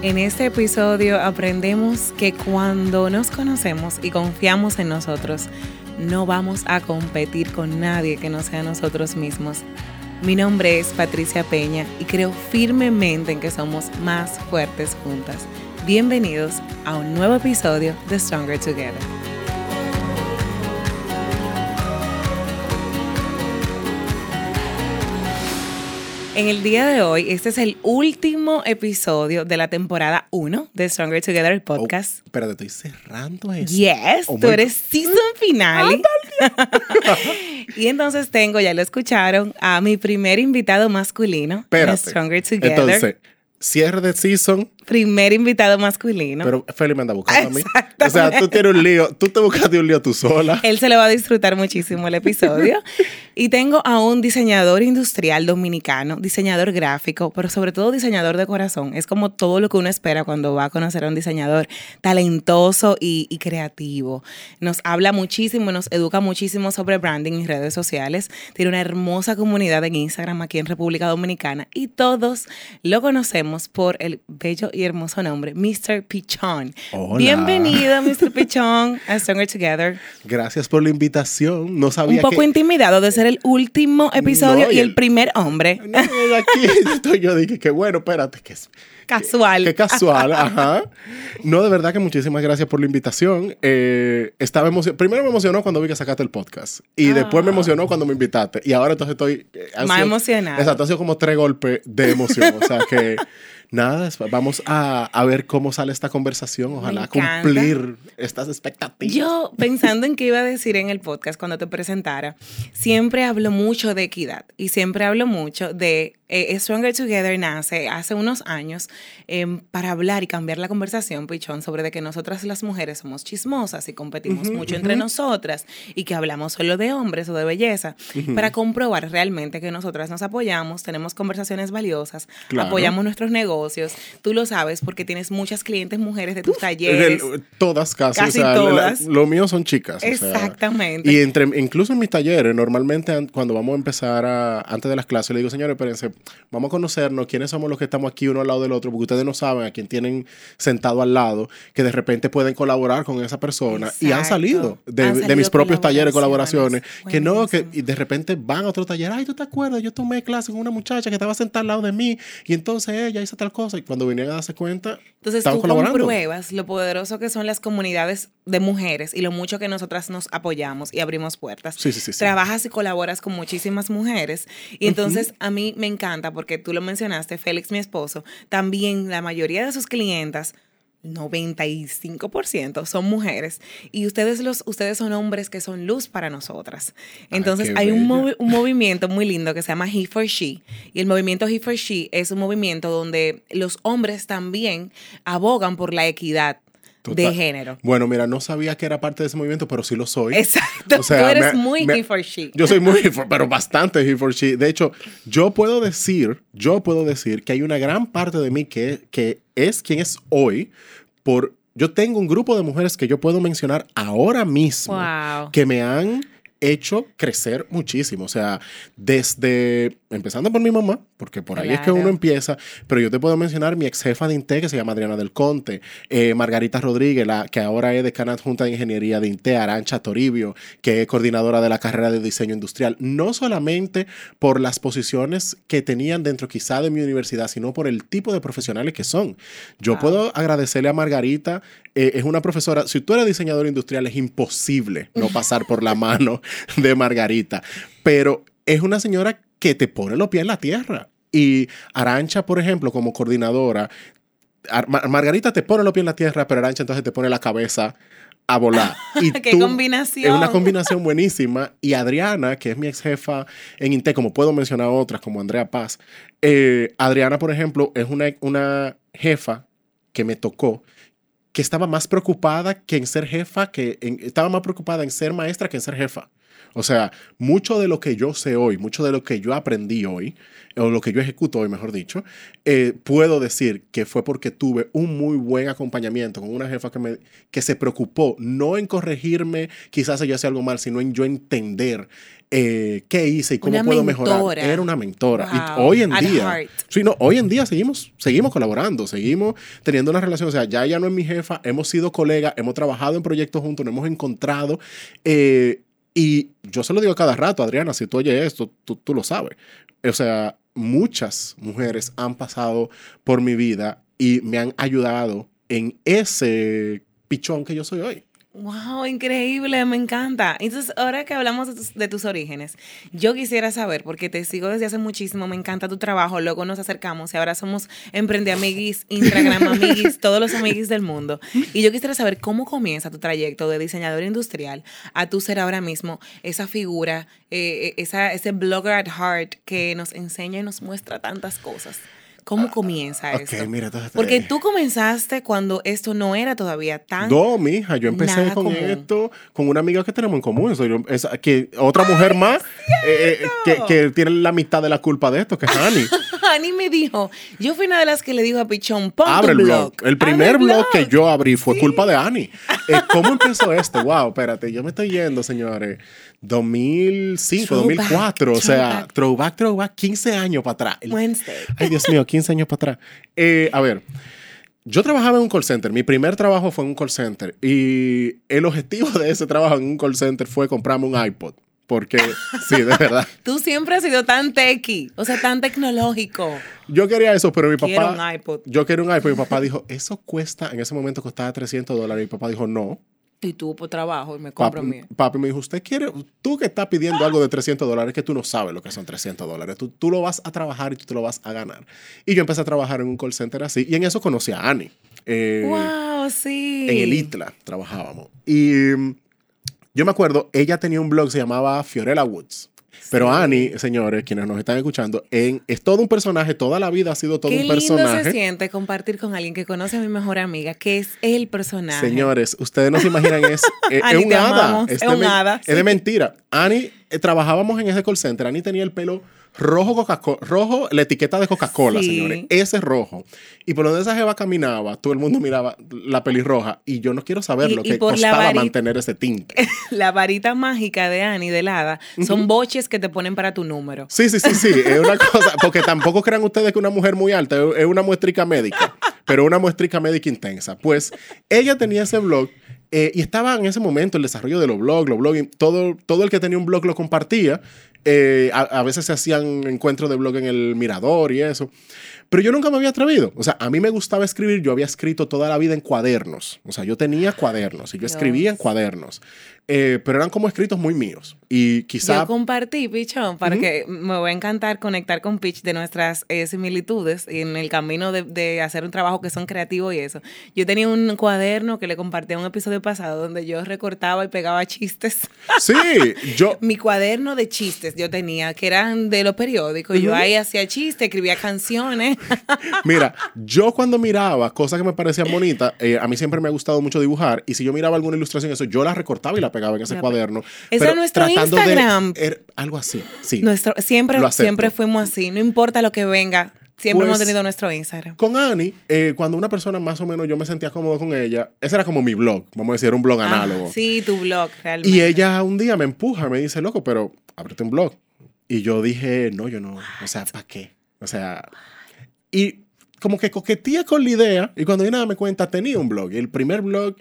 En este episodio aprendemos que cuando nos conocemos y confiamos en nosotros, no vamos a competir con nadie que no sea nosotros mismos. Mi nombre es Patricia Peña y creo firmemente en que somos más fuertes juntas. Bienvenidos a un nuevo episodio de Stronger Together. En el día de hoy, este es el último episodio de la temporada 1 de Stronger Together, podcast. Oh, espérate, estoy cerrando eso. Yes, oh tú eres season final. y entonces tengo, ya lo escucharon, a mi primer invitado masculino de Stronger Together. Entonces, cierre de season. Primer invitado masculino. Pero Feli me anda buscando a mí. O sea, tú tienes un lío, tú te buscaste un lío tú sola. Él se le va a disfrutar muchísimo el episodio. y tengo a un diseñador industrial dominicano, diseñador gráfico, pero sobre todo diseñador de corazón. Es como todo lo que uno espera cuando va a conocer a un diseñador talentoso y, y creativo. Nos habla muchísimo, nos educa muchísimo sobre branding y redes sociales. Tiene una hermosa comunidad en Instagram aquí en República Dominicana y todos lo conocemos por el bello y hermoso nombre, Mr. Pichón. Bienvenido, Mr. Pichón, a Stronger Together. Gracias por la invitación. No sabía Un poco intimidado de ser el último episodio y, el, primer hombre. No, aquí estoy yo dije que bueno, espérate, que es casual. Qué casual, ajá. No, de verdad que muchísimas gracias por la invitación. Eh, estaba Primero me emocionó cuando vi que sacaste el podcast. Y después me ah. emocionó cuando me invitaste. Y ahora entonces estoy... Eh, Más emocionada. Exacto, ha sido como tres golpes de emoción. o sea que nada, vamos a, ver cómo sale esta conversación. Ojalá cumplir estas expectativas. Yo, pensando en qué iba a decir en el podcast cuando te presentara, siempre hablo mucho de equidad y siempre hablo mucho de eh, Stronger Together nace hace unos años em, para hablar y cambiar la conversación, Pichón, sobre de que nosotras las mujeres somos chismosas y competimos mucho entre nosotras y que hablamos solo de hombres o de belleza, para comprobar realmente que nosotras nos apoyamos, tenemos conversaciones valiosas, apoyamos nuestros negocios. Tú lo sabes porque tienes muchas clientes mujeres de tus talleres. todas casi. Casi todas. lo mío son chicas. Exactamente. y entre, incluso en mis talleres, normalmente cuando vamos a empezar a, antes de las clases, le digo, señores, espérense, vamos a conocernos quiénes somos los que estamos aquí uno al lado del otro, porque ustedes no saben a quién tienen sentado al lado, que de repente pueden colaborar con esa persona. Y han salido, de, mis propios talleres, colaboraciones, que no, que de repente van a otro taller, ay, ¿tú te acuerdas? Yo tomé clase con una muchacha que estaba sentada al lado de mí y entonces ella hizo tal cosa y cuando vinieron a darse cuenta, entonces tú compruebas lo poderoso que son las comunidades de mujeres y lo mucho que nosotras nos apoyamos y abrimos puertas. Sí, sí, sí, Trabajas y colaboras con muchísimas mujeres y entonces a mí me encanta porque tú lo mencionaste, Félix, mi esposo, también la mayoría de sus clientas 95% son mujeres y ustedes los ustedes son hombres que son luz para nosotras. Entonces hay un, un, movimiento muy lindo que se llama He for She y el movimiento He for She es un movimiento donde los hombres también abogan por la equidad de género. Bueno, mira, no sabía que era parte de ese movimiento, pero sí lo soy. Exacto. Tú eres muy he for she. Yo soy muy, pero bastante he for she. De hecho, yo puedo decir, yo puedo decir que hay una gran parte de mí que, que es quien es hoy por... Yo tengo un grupo de mujeres que yo puedo mencionar ahora mismo que me han hecho crecer muchísimo. O sea, desde, empezando por mi mamá, porque por ahí es que uno empieza, pero yo te puedo mencionar mi ex jefa de INTE, que se llama Adriana del Conte, eh, Margarita Rodríguez, la, que ahora es decana adjunta de Ingeniería de INTE, Arancha Toribio, que es coordinadora de la carrera de diseño industrial, no solamente por las posiciones que tenían dentro quizá de mi universidad, sino por el tipo de profesionales que son. Yo puedo agradecerle a Margarita, eh, es una profesora, si tú eres diseñador industrial es imposible no pasar por la mano de Margarita, pero es una señora que te pone los pies en la tierra. Y Arancha, por ejemplo, como coordinadora, Margarita te pone los pies en la tierra, pero Arancha entonces te pone la cabeza a volar. Y ¡Qué combinación! Es una combinación buenísima. Y Adriana, que es mi ex jefa en INTE, como puedo mencionar otras, como Andrea Paz. Eh, Adriana, por ejemplo, es una, una jefa que me tocó que estaba más preocupada que en ser jefa, que estaba más preocupada en ser maestra que en ser jefa. O sea, mucho de lo que yo sé hoy, mucho de lo que yo aprendí hoy, o lo que yo ejecuto hoy, mejor dicho, eh, puedo decir que fue porque tuve un muy buen acompañamiento con una jefa que, me, que se preocupó no en corregirme, quizás yo hacía algo mal, sino en yo entender eh, qué hice y cómo Una puedo mentora. mejorar. Era una mentora. Y Wow. hoy en At día, heart. sí, no, hoy en día seguimos, seguimos colaborando, seguimos teniendo una relación. O sea, ya ella no es mi jefa, hemos sido colegas, hemos trabajado en proyectos juntos, nos hemos encontrado. eh, y yo se lo digo cada rato, Adriana, si tú oyes esto, tú, tú lo sabes. O sea, muchas mujeres han pasado por mi vida y me han ayudado en ese pichón que yo soy hoy. Wow, increíble, me encanta. Entonces, ahora que hablamos de tus, de tus orígenes, yo quisiera saber, porque te sigo desde hace muchísimo, me encanta tu trabajo, luego nos acercamos y ahora somos Emprendeamiguis, Instagram Amiguis, todos los amiguis del mundo. Y yo quisiera saber cómo comienza tu trayecto de diseñador industrial a tú ser ahora mismo esa figura, eh, esa, ese blogger at heart que nos enseña y nos muestra tantas cosas. ¿Cómo comienza Ah, ok, esto? mira, entonces, Porque eh, tú comenzaste cuando esto no era todavía tan No, mija, yo empecé con común. esto con una amiga que tenemos en común. Soy yo- esa- que otra mujer más eh, eh, que, que tiene la mitad de la culpa de esto, que es Annie. Ani me dijo, yo fui una de las que le dijo a Pichón, pon Abre tu el blog. blog. El primer blog que yo abrí fue culpa de Annie. Eh, ¿Cómo empezó esto? Wow, espérate, yo me estoy yendo, señores. 2005, Throwback, 2004, o sea, throwback. throwback, throwback, 15 años para atrás. Wednesday. Ay, Dios mío, 15 años para atrás. Eh, a ver, yo trabajaba en un call center. Mi primer trabajo fue en un call center. Y el objetivo de ese trabajo en un call center fue comprarme un iPod. Porque, sí, de verdad. Tú siempre has sido tan techy, o sea, tan tecnológico. Yo quería eso, pero mi papá. Quiero un iPod. Yo quería un iPod. Mi papá dijo, eso cuesta, en ese momento costaba 300 dólares. Y mi papá dijo, no. Y tú por trabajo y me compro Papi, mío. papi me dijo, ¿usted quiere? Tú que estás pidiendo algo de 300 dólares, que tú no sabes lo que son 300 dólares. Tú, tú lo vas a trabajar y tú te lo vas a ganar. Y yo empecé a trabajar en un call center así. Y en eso conocí a Annie. Eh, wow, sí. En el ITLA trabajábamos. Y mm, yo me acuerdo, ella tenía un blog que se llamaba Fiorella Woods. Pero Annie, señores, quienes nos están escuchando, en, es todo un personaje, toda la vida ha sido todo Qué un lindo personaje. se siente compartir con alguien que conoce a mi mejor amiga, que es el personaje. Señores, ustedes no se imaginan, es, es, es Annie, un hada. Es, un hada, es de mentira. Annie, eh, trabajábamos en ese call center. Annie tenía el pelo rojo Coca-Cola, rojo, la etiqueta de Coca-Cola, Sí. señores. Ese rojo. Y por donde esa jeva caminaba, todo el mundo miraba la pelirroja. Y yo no quiero saber Y- lo y que costaba varita- mantener ese tinte. La varita mágica de Annie, del hada, son boches que te ponen para tu número. Sí, sí, sí, sí. Es una cosa, porque tampoco crean ustedes que una mujer muy alta es una muestrica médica, pero una muestrica médica intensa. Pues ella tenía ese blog eh, y estaba en ese momento el desarrollo de los blogs, los blogs, todo, todo el que tenía un blog lo compartía. Eh, a, a veces se hacían encuentros de blog en el mirador y eso. Pero yo nunca me había atrevido. O sea, a mí me gustaba escribir. Yo había escrito toda la vida en cuadernos. O sea, yo tenía cuadernos y yo escribía en cuadernos. Eh, pero eran como escritos muy míos. Y quizá... Yo compartí, Pichón, para que me va a encantar conectar con Pitch de nuestras eh, similitudes en el camino de, de hacer un trabajo que son creativos y eso. Yo tenía un cuaderno que le compartí a un episodio pasado donde yo recortaba y pegaba chistes. Sí, yo... Mi cuaderno de chistes yo tenía, que eran de los periódicos. Yo ahí hacía chistes, escribía canciones. Mira, yo cuando miraba cosas que me parecían bonitas, eh, a mí siempre me ha gustado mucho dibujar, y si yo miraba alguna ilustración, eso yo la recortaba y la pegaba en ese La cuaderno. Ese es nuestro tratando de- Instagram. er- algo así, sí. Nuestro, siempre, siempre fuimos así, no importa lo que venga, siempre Pues- hemos tenido nuestro Instagram. Con Annie, eh, cuando una persona más o menos yo me sentía cómodo con ella, ese era como mi blog, vamos a decir, un blog análogo. Ah, sí, tu blog, realmente. Y ella un día me empuja, me dice, loco, pero ábrete un blog. Y yo dije, no, yo no, o sea, ¿para qué? O sea, y como que coquetía con la idea, y cuando yo nada me cuenta, tenía un blog. Y el primer blog,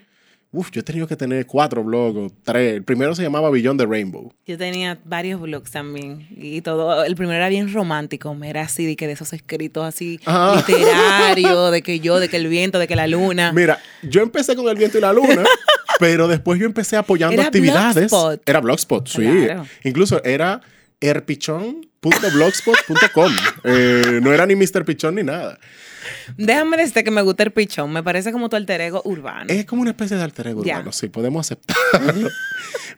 uff, yo he tenido que tener cuatro blogs o tres. El primero se llamaba Beyond the Rainbow. Yo tenía varios blogs también y todo. El primero era bien romántico, me era así de que de esos escritos así Ah. literarios, de que yo, de que el viento, de que la luna. Mira, yo empecé con el viento y la luna, pero después yo empecé apoyando Era actividades. Blogspot. Era Blogspot, sí. Claro. Incluso era erpichón.blogspot.com. Eh, no era ni Mr. Pichón ni nada. Déjame decirte que me gusta el pichón, me parece como tu alter ego urbano. Es como una especie de alter ego urbano, sí, podemos aceptarlo.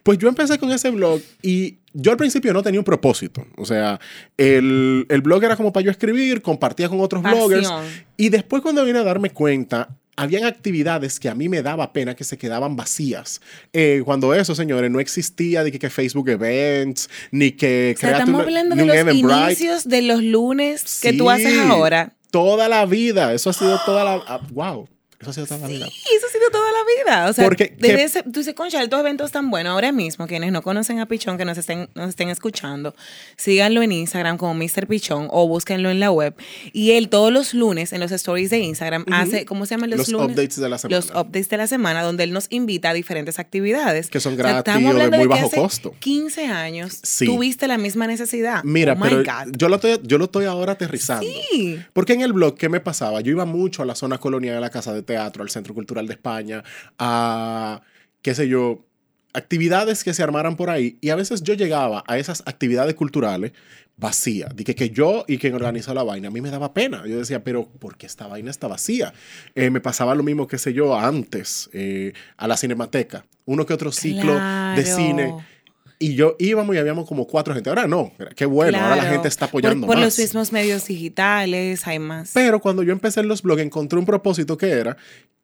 pues yo empecé con ese blog y yo al principio no tenía un propósito. O sea, el, el blog era como para yo escribir, compartía con otros Pasión. bloggers. Y después cuando vine a darme cuenta, habían actividades que a mí me daba pena que se quedaban vacías. Eh, cuando eso, señores, no existía de que, que Facebook Events, ni que o sea, estamos hablando de los inicios de los lunes que tú Sí, haces ahora. Toda la vida. Eso ha sido toda la. ah, wow. Eso ha sido toda la vida. Sí, eso ha sido toda la vida. O sea, Porque, desde ¿qué- ese- tú dices, concha, estos eventos tan buenos ahora mismo, quienes no conocen a Pichón, que nos estén, nos estén escuchando, síganlo en Instagram como Mr. Pichón o búsquenlo en la web. Y él todos los lunes en los stories de Instagram hace, ¿cómo se llaman los, Los lunes? updates de la semana. Los updates de la semana, donde él nos invita a diferentes actividades. Que son O sea, gratis o de muy que bajo hace costo. 15 años Sí. tuviste la misma necesidad. Mira, Oh pero yo lo, estoy, yo lo estoy ahora aterrizando. Sí. Porque en el blog, ¿qué me pasaba? Yo iba mucho a la zona colonial, a la Casa de Teatro, al Centro Cultural de España, a, qué sé yo, actividades que se armaran por ahí. Y a veces yo llegaba a esas actividades culturales vacías. Dije que yo y quien organizó la vaina, a mí me daba pena. Yo decía, pero ¿por qué esta vaina está vacía? Eh, me pasaba lo mismo, qué sé yo, antes, eh, a la Cinemateca. Uno que otro ciclo de Claro. cine. Y yo íbamos y habíamos como cuatro gente. Ahora no, qué bueno, ahora la Claro. gente está apoyando Por, por más. los mismos medios digitales, hay más. Pero cuando yo empecé en los blogs, encontré un propósito que era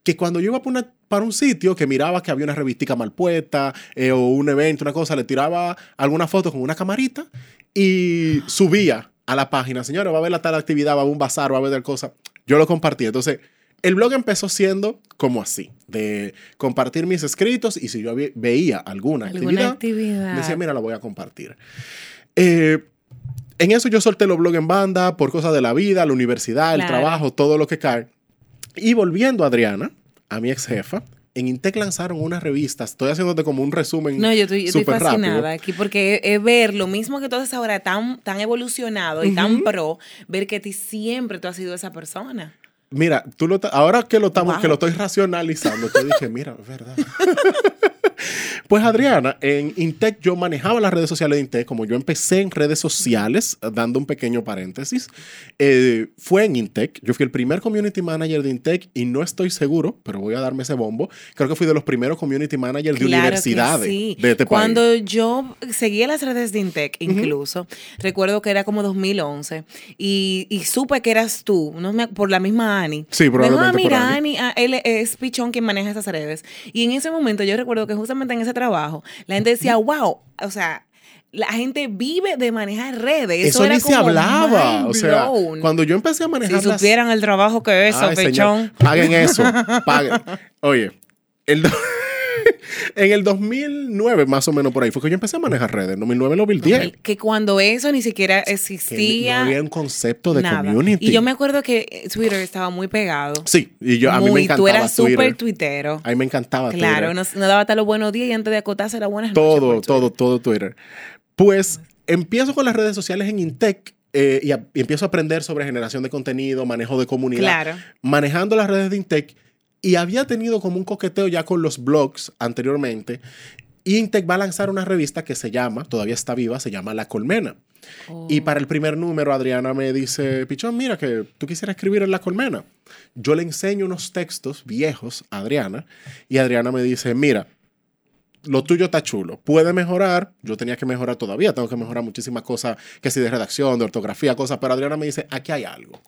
que cuando yo iba para, una- para un sitio que miraba que había una revistica mal puesta eh, o un evento, una cosa, le tiraba alguna foto con una camarita y subía a la página, señores, va a haber la tal actividad, va a haber un bazar, va a haber tal cosa. Yo lo compartí. Entonces, el blog empezó siendo como así, de compartir mis escritos y si yo veía alguna, Alguna actividad, actividad. decía, mira, la voy a compartir. Eh, en eso yo solté los blogs en banda por cosas de la vida, la universidad, el Claro. trabajo, todo lo que cae. Y volviendo a Adriana, a mi ex jefa, en Intec lanzaron unas revistas. Estoy haciéndote como un resumen. No, yo estoy, yo estoy fascinada rápido. aquí porque es, ver lo mismo que todo es ahora tan, tan evolucionado y tan pro, ver que ti siempre tú has sido esa persona. Mira, tú lo ahora que lo, estamos, Wow. que lo estoy racionalizando, te dije, mira, es verdad. Pues Adriana, en Intec yo manejaba las redes sociales de Intec, como yo empecé en redes sociales, dando un pequeño paréntesis, eh, fue en Intec, yo fui el primer community manager de Intec y no estoy seguro, pero voy a darme ese bombo, creo que fui de los primeros community managers de Claro universidades sí. de este Cuando país. yo seguía las redes de Intec, incluso, recuerdo que era como 2011 y, y supe que eras tú, no me- por la misma Ani. Sí, Me dijo, probablemente ah, por mira, Ani. Ani, ah, él es Pichón quien maneja esas redes. Y en ese momento yo recuerdo que justamente en ese trabajo, la gente decía, wow, o sea, la gente vive de manejar redes. Eso, Eso era ni se como hablaba. mind O sea, cuando yo empecé a manejar si las- supieran el trabajo que es señor, Pichón. Paguen eso. Paguen. Oye, el en el 2009, más o menos por ahí, fue que yo empecé a manejar redes. 2009, 2010. Que cuando eso ni siquiera Que existía. no había un concepto de nada. community. Y yo me acuerdo que eh, Twitter estaba muy pegado. Sí, y yo, a mí me encantaba Tú eras súper tuitero. A mí me encantaba Claro, Twitter. nos, nos daba hasta los buenos días y antes de acotarse las buenas noches. Todo, por Twitter. todo, todo Twitter. Pues empiezo con las redes sociales en Intec eh, y, a- y empiezo a aprender sobre generación de contenido, manejo de comunidad. Claro. manejando las redes de Intec y había tenido como un coqueteo ya con los blogs anteriormente. Intec va a lanzar una revista que se llama, todavía está viva, se llama La Colmena. Oh. Y para el primer número, Adriana me dice, Pichón, mira que tú quisieras escribir en La Colmena. Yo le enseño unos textos viejos a Adriana y Adriana me dice, mira, lo tuyo está chulo, puede mejorar, yo tenía que mejorar todavía, tengo que mejorar muchísimas cosas, que si de redacción, de ortografía, cosas, pero Adriana me dice, aquí hay algo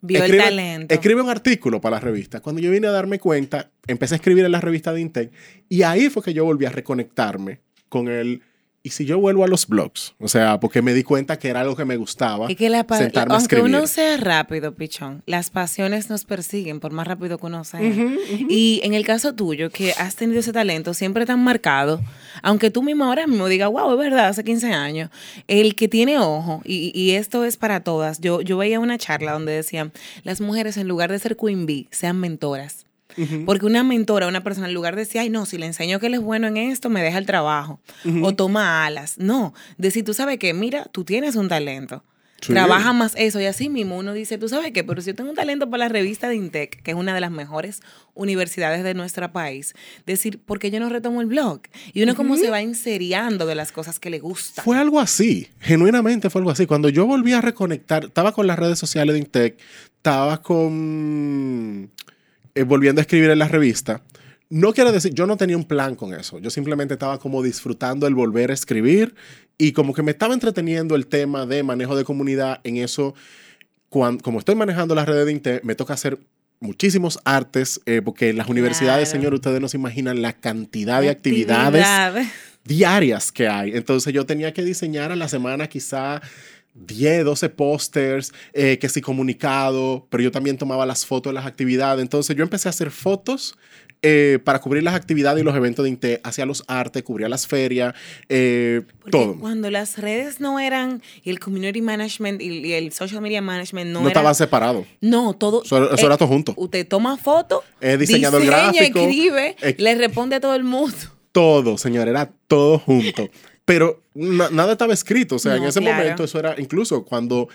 Vio escribe, el talento. escribe un artículo para la revista. Cuando yo vine a darme cuenta, empecé a escribir en la revista de Intec y ahí fue que yo volví a reconectarme con el... ¿Y si yo vuelvo a los blogs? O sea, porque me di cuenta que era algo que me gustaba. Es que la sentarme a aunque escribir. uno sea rápido, pichón, las pasiones nos persiguen por más rápido que uno sea. Y en el caso tuyo, que has tenido ese talento siempre tan marcado, aunque tú mismo ahora mismo digas, wow, es verdad, hace 15 años, el que tiene ojo, y, y esto es para todas, yo, yo veía una charla donde decían, las mujeres en lugar de ser queen bee, sean mentoras. Porque una mentora, una persona, en lugar de decir, ay, no, si le enseño que él es bueno en esto, me deja el trabajo. O toma alas. No, decir, tú sabes que, mira, tú tienes un talento. Sí. Trabaja más eso. Y así mismo uno dice, tú sabes qué, pero si yo tengo un talento para la revista de Intec, que es una de las mejores universidades de nuestro país, decir, ¿por qué yo no retomo el blog? Y uno como se va inseriando de las cosas que le gustan. Fue algo así, genuinamente fue algo así. Cuando yo volví a reconectar, estaba con las redes sociales de Intec, estaba con... eh, volviendo a escribir en la revista. No quiero decir, yo no tenía un plan con eso. Yo simplemente estaba como disfrutando el volver a escribir y como que me estaba entreteniendo el tema de manejo de comunidad en eso. Cuan- como estoy manejando las redes de Intec, me toca hacer muchísimos artes, eh, porque en las universidades, Claro. señor, ustedes no se imaginan la cantidad de actividades Actividades. diarias que hay. Entonces yo tenía que diseñar a la semana quizá 10, 12 pósters, eh, que sí comunicado, pero yo también tomaba las fotos de las actividades. Entonces yo empecé a hacer fotos eh, para cubrir las actividades y los eventos de INTE, hacía los artes, cubría las ferias, eh, todo. Cuando las redes no eran, y el community management y, y el social media management no, No, eran- estaban separados. No, todo. Eso, eso era todo junto. Usted toma fotos, Es diseñador diseña, gráfico, escribe, le responde a todo el mundo. Todo, señor, era todo junto. Pero na- nada estaba escrito. O sea, en ese claro. momento eso era, incluso cuando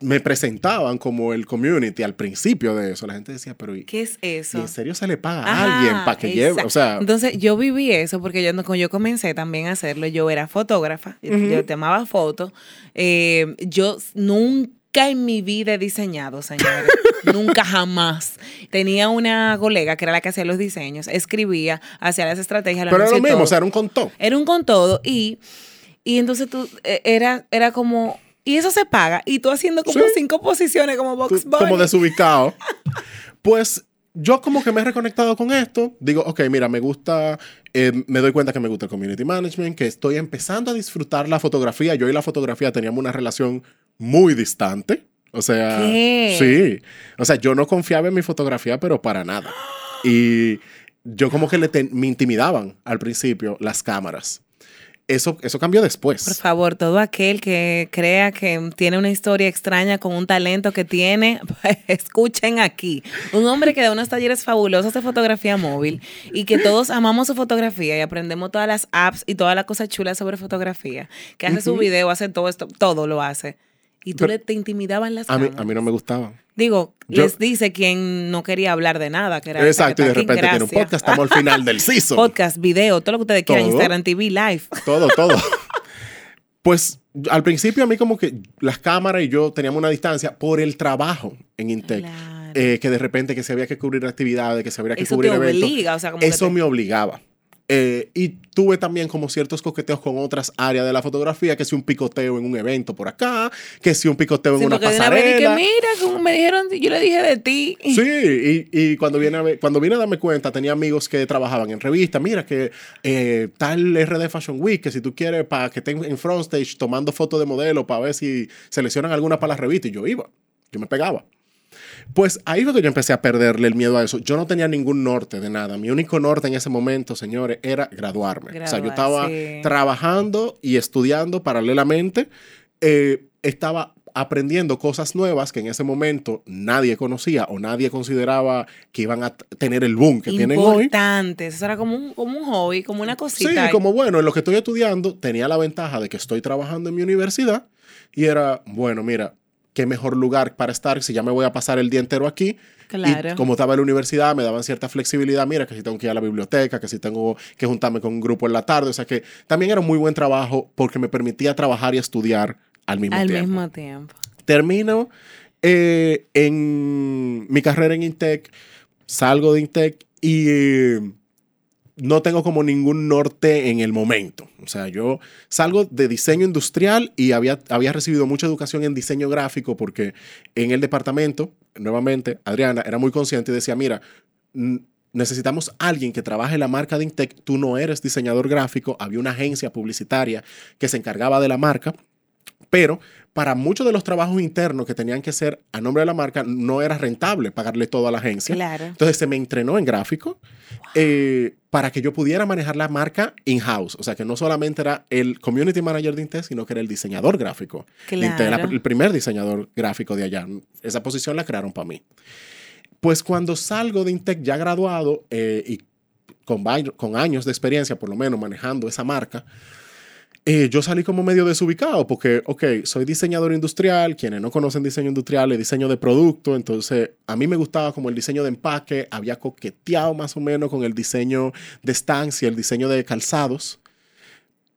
me presentaban como el community al principio de eso, la gente decía, pero ¿y, ¿Qué es y eso? en serio se le paga a Ajá, alguien para que lleve? O sea, Entonces, yo viví eso porque yo, cuando yo comencé también a hacerlo, yo era fotógrafa, yo- yo tomaba fotos. eh, yo nunca en mi vida he diseñado, señores. nunca jamás. Tenía una colega que era la que hacía los diseños, escribía, hacía las estrategias, pero era lo mismo, todo. o sea, era un contó. Era un con todo y, y entonces tú, eh, era, era como, y eso se paga, y tú haciendo como Sí. cinco posiciones como Box Tú- como desubicado. pues yo como que me he reconectado con esto. Digo, ok, mira, me gusta, eh, me doy cuenta que me gusta el community management, que estoy empezando a disfrutar la fotografía. Yo y la fotografía teníamos una relación muy distante. O sea, ¿Qué? sí. O sea, yo no confiaba en mi fotografía, pero para nada. Y yo como que le ten- me intimidaban al principio las cámaras. Eso, eso cambió después. Por favor, todo aquel que crea que tiene una historia extraña con un talento que tiene, pues, escuchen aquí. Un hombre que da unos talleres fabulosos de fotografía móvil y que todos amamos su fotografía y aprendemos todas las apps y todas las cosas chulas sobre fotografía. Que hace su video, hace todo esto, todo lo hace. Y tú Pero- le te intimidaban las A mí, a mí no me gustaba. Digo, Yo- les dice quien no quería hablar de nada, que era Exacto, y de repente tiene un podcast, estamos al final del season. Podcast, video, todo lo que ustedes quieran. Instagram TV, live. Todo, todo. Pues al principio a mí como que las cámaras y yo teníamos una distancia por el trabajo en Intec. Claro. Eh, que de repente que se había que cubrir actividades, que se había que Eso cubrir te eventos. obliga, o sea, como Eso te- me obligaba. Eh, y tuve también como ciertos coqueteos con otras áreas de la fotografía, que si un picoteo en un evento por acá, que si un picoteo en Sí, de una pasarela. mira, como me dijeron, yo le dije de ti. Sí, y, y cuando, viene a cuando vine a darme cuenta, tenía amigos que trabajaban en revistas. Mira, que eh, tal RD Fashion Week, que si tú quieres para que estén en front stage tomando fotos de modelo para ver si seleccionan alguna para la revista, y yo iba, yo me pegaba. Pues ahí fue que yo empecé a perderle el miedo a eso. Yo no tenía ningún norte de nada. Mi único norte en ese momento, señores, era graduarme. o sea, yo Graduar, estaba sí. trabajando y estudiando paralelamente. Eh, estaba aprendiendo cosas nuevas que en ese momento nadie conocía o nadie consideraba que iban a tener el boom que tienen hoy. Importantes. Eso era como un, como un hobby, como una Sí, cosita. como bueno, en lo que estoy estudiando tenía la ventaja de que estoy trabajando en mi universidad y era, bueno, mira, qué mejor lugar para estar si ya me voy a pasar el día entero aquí. Claro. Y como estaba en la universidad, me daban cierta flexibilidad. Mira, que si tengo que ir a la biblioteca, que si tengo que juntarme con un grupo en la tarde. O sea que también era un muy buen trabajo porque me permitía trabajar y estudiar al mismo Al tiempo. mismo tiempo. Termino eh, en mi carrera en Intec, salgo de Intec y no tengo como ningún norte en el momento. O sea, yo salgo de diseño industrial y había, había recibido mucha educación en diseño gráfico porque en el departamento, nuevamente, Adriana era muy consciente y decía, mira, necesitamos alguien que trabaje la marca de Intec, tú no eres diseñador gráfico, había una agencia publicitaria que se encargaba de la marca, pero para muchos de los trabajos internos que tenían que ser a nombre de la marca, no era rentable pagarle todo a la agencia. Claro. Entonces se me entrenó en gráfico eh, para que yo pudiera manejar la marca in-house. O sea, que no solamente era el community manager de Intel, sino que era el diseñador gráfico. de Intel, Claro. la- el primer diseñador gráfico de allá. Esa posición la crearon para mí. Pues cuando salgo de Intec ya graduado eh, y con, con años de experiencia, por lo menos manejando esa marca, eh, yo salí como medio desubicado porque, ok, soy diseñador industrial, quienes no conocen diseño industrial es diseño de producto, entonces a mí me gustaba como el diseño de empaque, había coqueteado más o menos con el diseño de estancia, el diseño de calzados,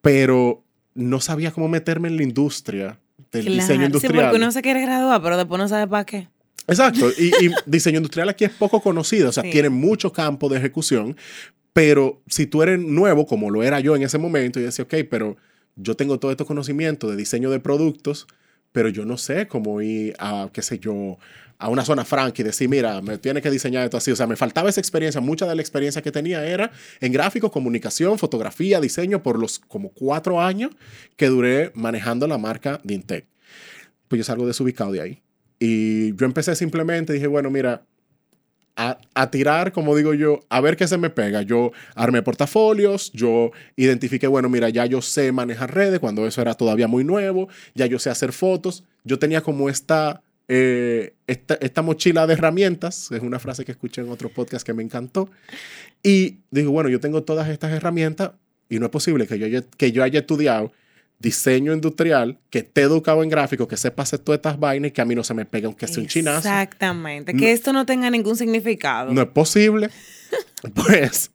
pero no sabía cómo meterme en la industria del Claro. diseño Sí, industrial. porque uno se quiere graduar, pero después no sabe para qué. Exacto, y, y diseño industrial aquí es poco conocido, o sea, Sí. tiene mucho campo de ejecución, pero si tú eres nuevo, como lo era yo en ese momento, y decía, ok, pero yo tengo todo este conocimiento de diseño de productos, pero yo no sé cómo ir a, qué sé yo, a una zona franca y decir, mira, me tiene que diseñar esto así. O sea, me faltaba esa experiencia. Mucha de la experiencia que tenía era en gráfico, comunicación, fotografía, diseño por los como cuatro años que duré manejando la marca de Intec. pues yo salgo desubicado de ahí. Y yo empecé simplemente, dije, bueno, mira, a, tirar, como digo yo, a ver qué se me pega. Yo armé portafolios, yo identifiqué, bueno, mira, ya yo sé manejar redes cuando eso era todavía muy nuevo, ya yo sé hacer fotos. Yo tenía como esta, eh, esta, mochila de herramientas, es una frase que escuché en otro podcast que me encantó. Y digo, bueno, yo tengo todas estas herramientas y no es posible que yo, que yo haya estudiado diseño industrial, que esté educado en gráfico, que sepa hacer todas estas vainas y que a mí no se me pegue aunque sea un chinazo. Exactamente, que esto no tenga ningún significado. No es posible. pues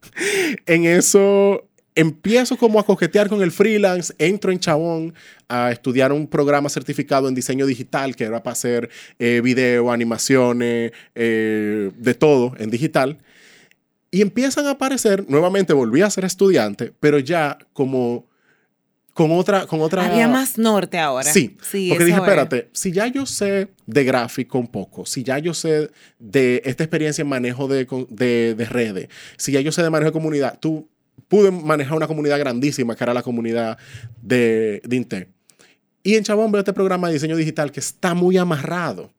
en eso empiezo como a coquetear con el freelance, entro en Chabón a estudiar un programa certificado en diseño digital que era para hacer eh, video, animaciones, eh, de todo en digital. Y empiezan a aparecer, nuevamente volví a ser estudiante, pero ya como con otra, con otra... Había más norte ahora. Sí, porque dije, espérate, si ya yo sé de gráfico un poco, si ya yo sé de esta experiencia en manejo de, de, de redes, si ya yo sé de manejo de comunidad, tú pude manejar una comunidad grandísima que era la comunidad de, de Intel. Y en Chabón veo este programa de diseño digital que está muy amarrado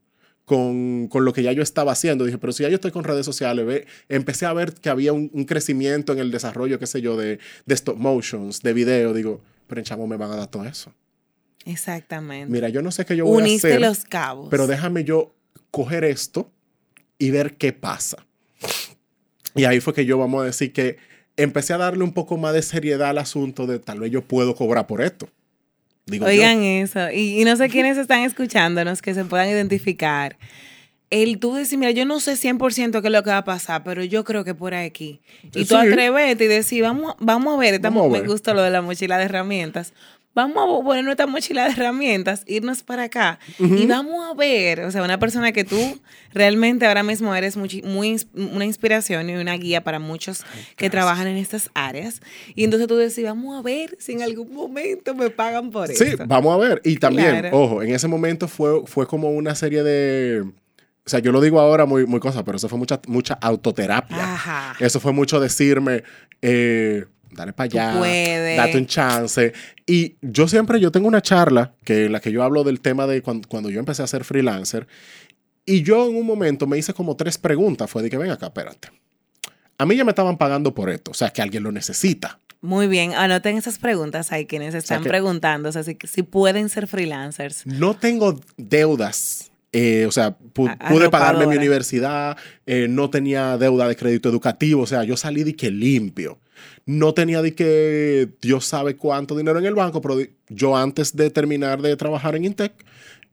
con, con, lo que ya yo estaba haciendo. Dije, pero si ya yo estoy con redes sociales, ve, empecé a ver que había un, un, crecimiento en el desarrollo, qué sé yo, de, de stop motions, de video. Digo, pero en Chamo me van a dar todo eso. Exactamente. Mira, yo no sé qué yo voy a hacer. los cabos. Pero déjame yo coger esto y ver qué pasa. Y ahí fue que yo, vamos a decir que empecé a darle un poco más de seriedad al asunto de tal vez yo puedo cobrar por esto. Digo Oigan eso. Y, y, no sé quiénes están escuchándonos que se puedan identificar. El tú decir, mira, yo no sé 100% qué es lo que va a pasar, pero yo creo que por aquí. Y tú atrevete y decir, vamos, vamos a ver, estamos, vamos a ver. me gusta lo de la mochila de herramientas vamos a poner nuestra mochila de herramientas, irnos para acá y vamos a ver, o sea, una persona que tú realmente ahora mismo eres muy, muy una inspiración y una guía para muchos que trabajan en estas áreas. Y entonces tú decís, vamos a ver si en algún momento me pagan por eso. Sí, vamos a ver. Y también, ojo, en ese momento fue, fue como una serie de... O sea, yo lo digo ahora muy, muy cosa, pero eso fue mucha, mucha autoterapia. Ajá. Eso fue mucho decirme... Eh, dale para allá, date un chance. Y yo siempre, yo tengo una charla que, en la que yo hablo del tema de cuando, cuando, yo empecé a ser freelancer. Y yo en un momento me hice como tres preguntas. Fue de que, ven acá, espérate. A mí ya me estaban pagando por esto, o sea, que alguien lo necesita. Muy bien, anoten esas preguntas. Hay quienes están o sea si, pueden ser freelancers. No tengo deudas. Eh, o sea, pude pagarme mi universidad, eh, no tenía deuda de crédito educativo, o sea, yo salí de que limpio. No tenía de que Dios sabe cuánto dinero en el banco, pero yo antes de terminar de trabajar en Intec,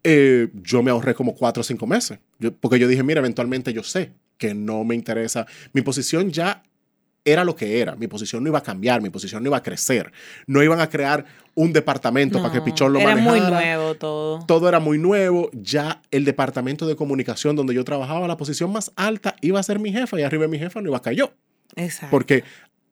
eh, yo me ahorré como cuatro o cinco meses. porque yo dije, mira, eventualmente yo sé que no me interesa. Mi posición ya era lo que era. Mi posición no iba a cambiar, mi posición no iba a crecer. No iban a crear un departamento para que Pichón lo era manejara. Era muy nuevo todo. Todo era muy nuevo. Ya el departamento de comunicación donde yo trabajaba, la posición más alta iba a ser mi jefa y arriba de mi jefa no iba a caer yo. Exacto. Porque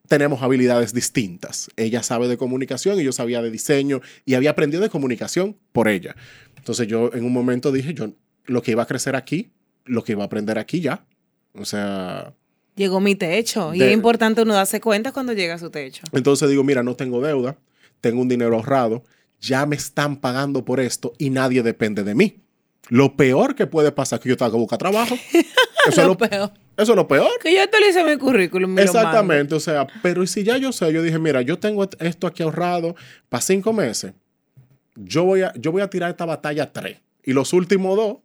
tenemos habilidades distintas. Ella sabe de comunicación y yo sabía de diseño y había aprendido de comunicación por ella. Entonces yo en un momento dije, yo lo que iba a crecer aquí, lo que iba a aprender aquí ya. O sea... Llegó mi techo y es importante uno darse cuenta cuando llega a su techo. Entonces digo, mira, no tengo deuda, tengo un dinero ahorrado, ya me están pagando por esto y nadie depende de mí. Lo peor que puede pasar es que yo tenga que buscar trabajo. Eso es lo peor. Eso es lo peor. Que yo actualice mi currículum. Exactamente, o sea, pero si ya yo sé, yo dije, mira, yo tengo esto aquí ahorrado para cinco meses, yo voy a, yo voy a tirar esta batalla tres. Y los últimos dos,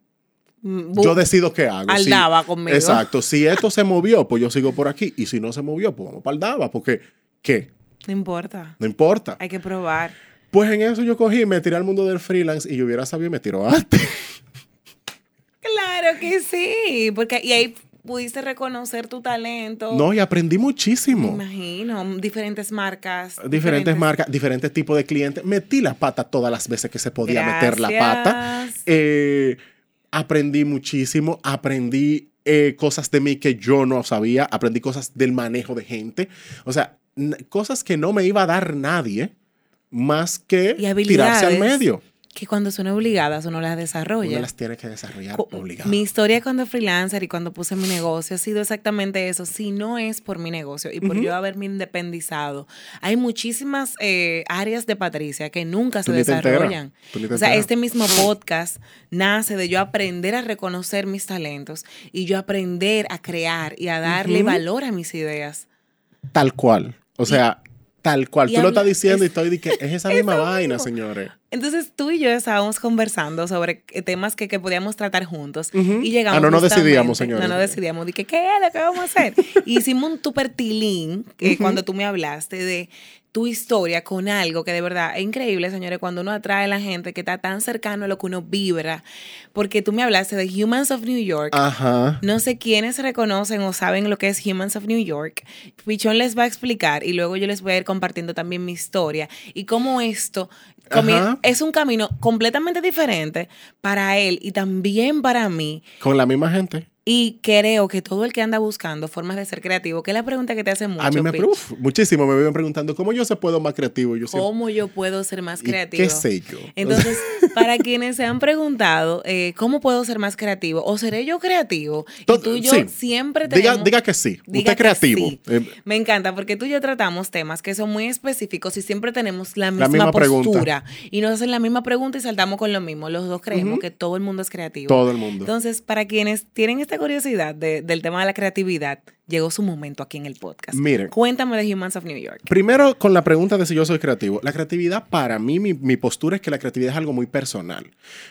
yo decido qué hago. Aldaba conmigo. Exacto. Si esto se movió, pues yo sigo por aquí. Y si no se movió, pues vamos para Aldaba. Porque, ¿qué? No importa. No importa. Hay que probar. Pues en eso yo cogí, me tiré al mundo del freelance y yo hubiera sabido, me tiró antes. Claro que sí. Porque y ahí pudiste reconocer tu talento. No, y aprendí muchísimo. Me imagino, diferentes marcas. Diferentes, marcas, diferentes tipos de clientes. Metí la pata todas las veces que se podía meter la pata. Eh, aprendí muchísimo, aprendí eh, cosas de mí que yo no sabía, aprendí cosas del manejo de gente. O sea, cosas que no me iba a dar nadie más que tirarse al medio. Que cuando son obligadas uno las desarrolla. Uno las tiene que desarrollar obligadas. Mi historia cuando freelancer y cuando puse mi negocio ha sido exactamente eso. Si no es por mi negocio y por yo haberme independizado, hay muchísimas eh, áreas de Patricia que nunca se desarrollan. O sea, este mismo podcast nace de yo aprender a reconocer mis talentos y yo aprender a crear y a darle valor a mis ideas. Tal cual. O sea, tal cual. y Tú lo estás diciendo es- y estoy que es esa misma vaina, mismo. señores. Entonces tú y yo estábamos conversando sobre eh, temas que, que podíamos tratar juntos Ujú. y llegamos Ah, no nos justamente- decidíamos, señores. No nos decidíamos. Dije, ¿qué es lo que vamos a hacer? y hicimos un super tilín que Ujú. cuando tú me hablaste de tu historia con algo que de verdad es increíble, señores, cuando uno atrae a la gente que está tan cercano a lo que uno vibra. Porque tú me hablaste de Humans of New York. Ajá. No sé quiénes reconocen o saben lo que es Humans of New York. Pichón les va a explicar y luego yo les voy a ir compartiendo también mi historia y cómo esto es un camino completamente diferente para él y también para mí. Con la misma gente. Y creo que todo el que anda buscando formas de ser creativo, que es la pregunta que te hace mucho, a mí me uf, muchísimo me viven preguntando cómo yo se puedo más creativo. Siempre, ¿cómo yo puedo ser más ¿y creativo? ¿Qué sé yo? Entonces, para quienes se han preguntado eh, cómo puedo ser más creativo o seré yo creativo, y tú y yo sí. siempre diga, tenemos... diga que sí. Diga Usted creativo. sí. Eh, Me encanta porque tú y yo tratamos temas que son muy específicos y siempre tenemos la misma, misma pregunta. postura. Y nos hacen la misma pregunta y saltamos con lo mismo. Los dos creemos que todo el mundo es creativo. todo el mundo. Entonces, para quienes tienen esta curiosidad de- del tema de la creatividad, llegó su momento aquí en el podcast. Miren. Cuéntame de Humans of New York. Primero, con la pregunta de si yo soy creativo. La creatividad, para mí, mi, mi postura es que la creatividad es algo muy personal.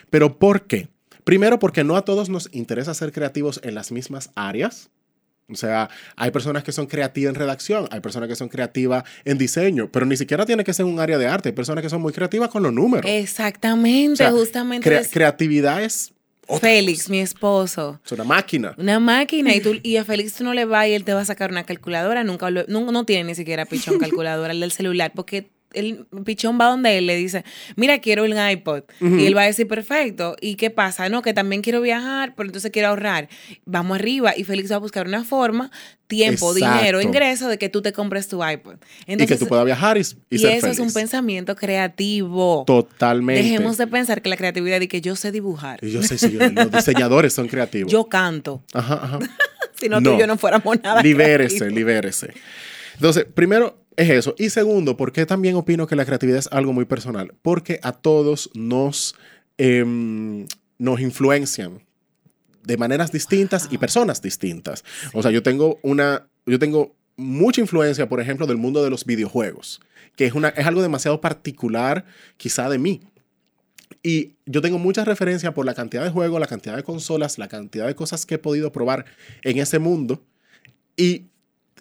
¿Pero por qué? Primero, porque no a todos nos interesa ser creativos en las mismas áreas. O sea, hay personas que son creativas en redacción, hay personas que son creativas en diseño, pero ni siquiera tiene que ser un área de arte. Hay personas que son muy creativas con los números. Exactamente, O sea, justamente. Crea- es creatividad es, otra Félix, mi esposo. es una máquina. Una máquina y, tú, y a Félix tú no le vas y él te va a sacar una calculadora. Nunca lo- no, no tiene ni siquiera pichón calculadora el del celular porque el pichón va donde él le dice, mira, quiero un iPod. Y él va a decir, perfecto. ¿Y qué pasa? No, que también quiero viajar, pero entonces quiero ahorrar. Vamos arriba y Félix va a buscar una forma, tiempo, Exacto. dinero, ingreso de que tú te compres tu iPod. y Entonces, que tú puedas viajar y, y y ser eso es un pensamiento creativo. Totalmente. Dejemos de pensar que la creatividad y que yo sé dibujar. Y yo sé, señores, los diseñadores son creativos. Yo canto. Ajá, ajá. Si no, No. tú y yo no fuéramos nada. libérese, libérese. Entonces, primero es eso. Y segundo, ¿por qué también opino que la creatividad es algo muy personal? Porque a todos nos, em, nos influencian de maneras distintas y personas distintas. O sea, yo tengo una, yo tengo mucha influencia, por ejemplo, del mundo de los videojuegos, que es, una, es algo demasiado particular quizá de mí. Y yo tengo mucha referencia por la cantidad de juegos, la cantidad de consolas, la cantidad de cosas que he podido probar en ese mundo. Y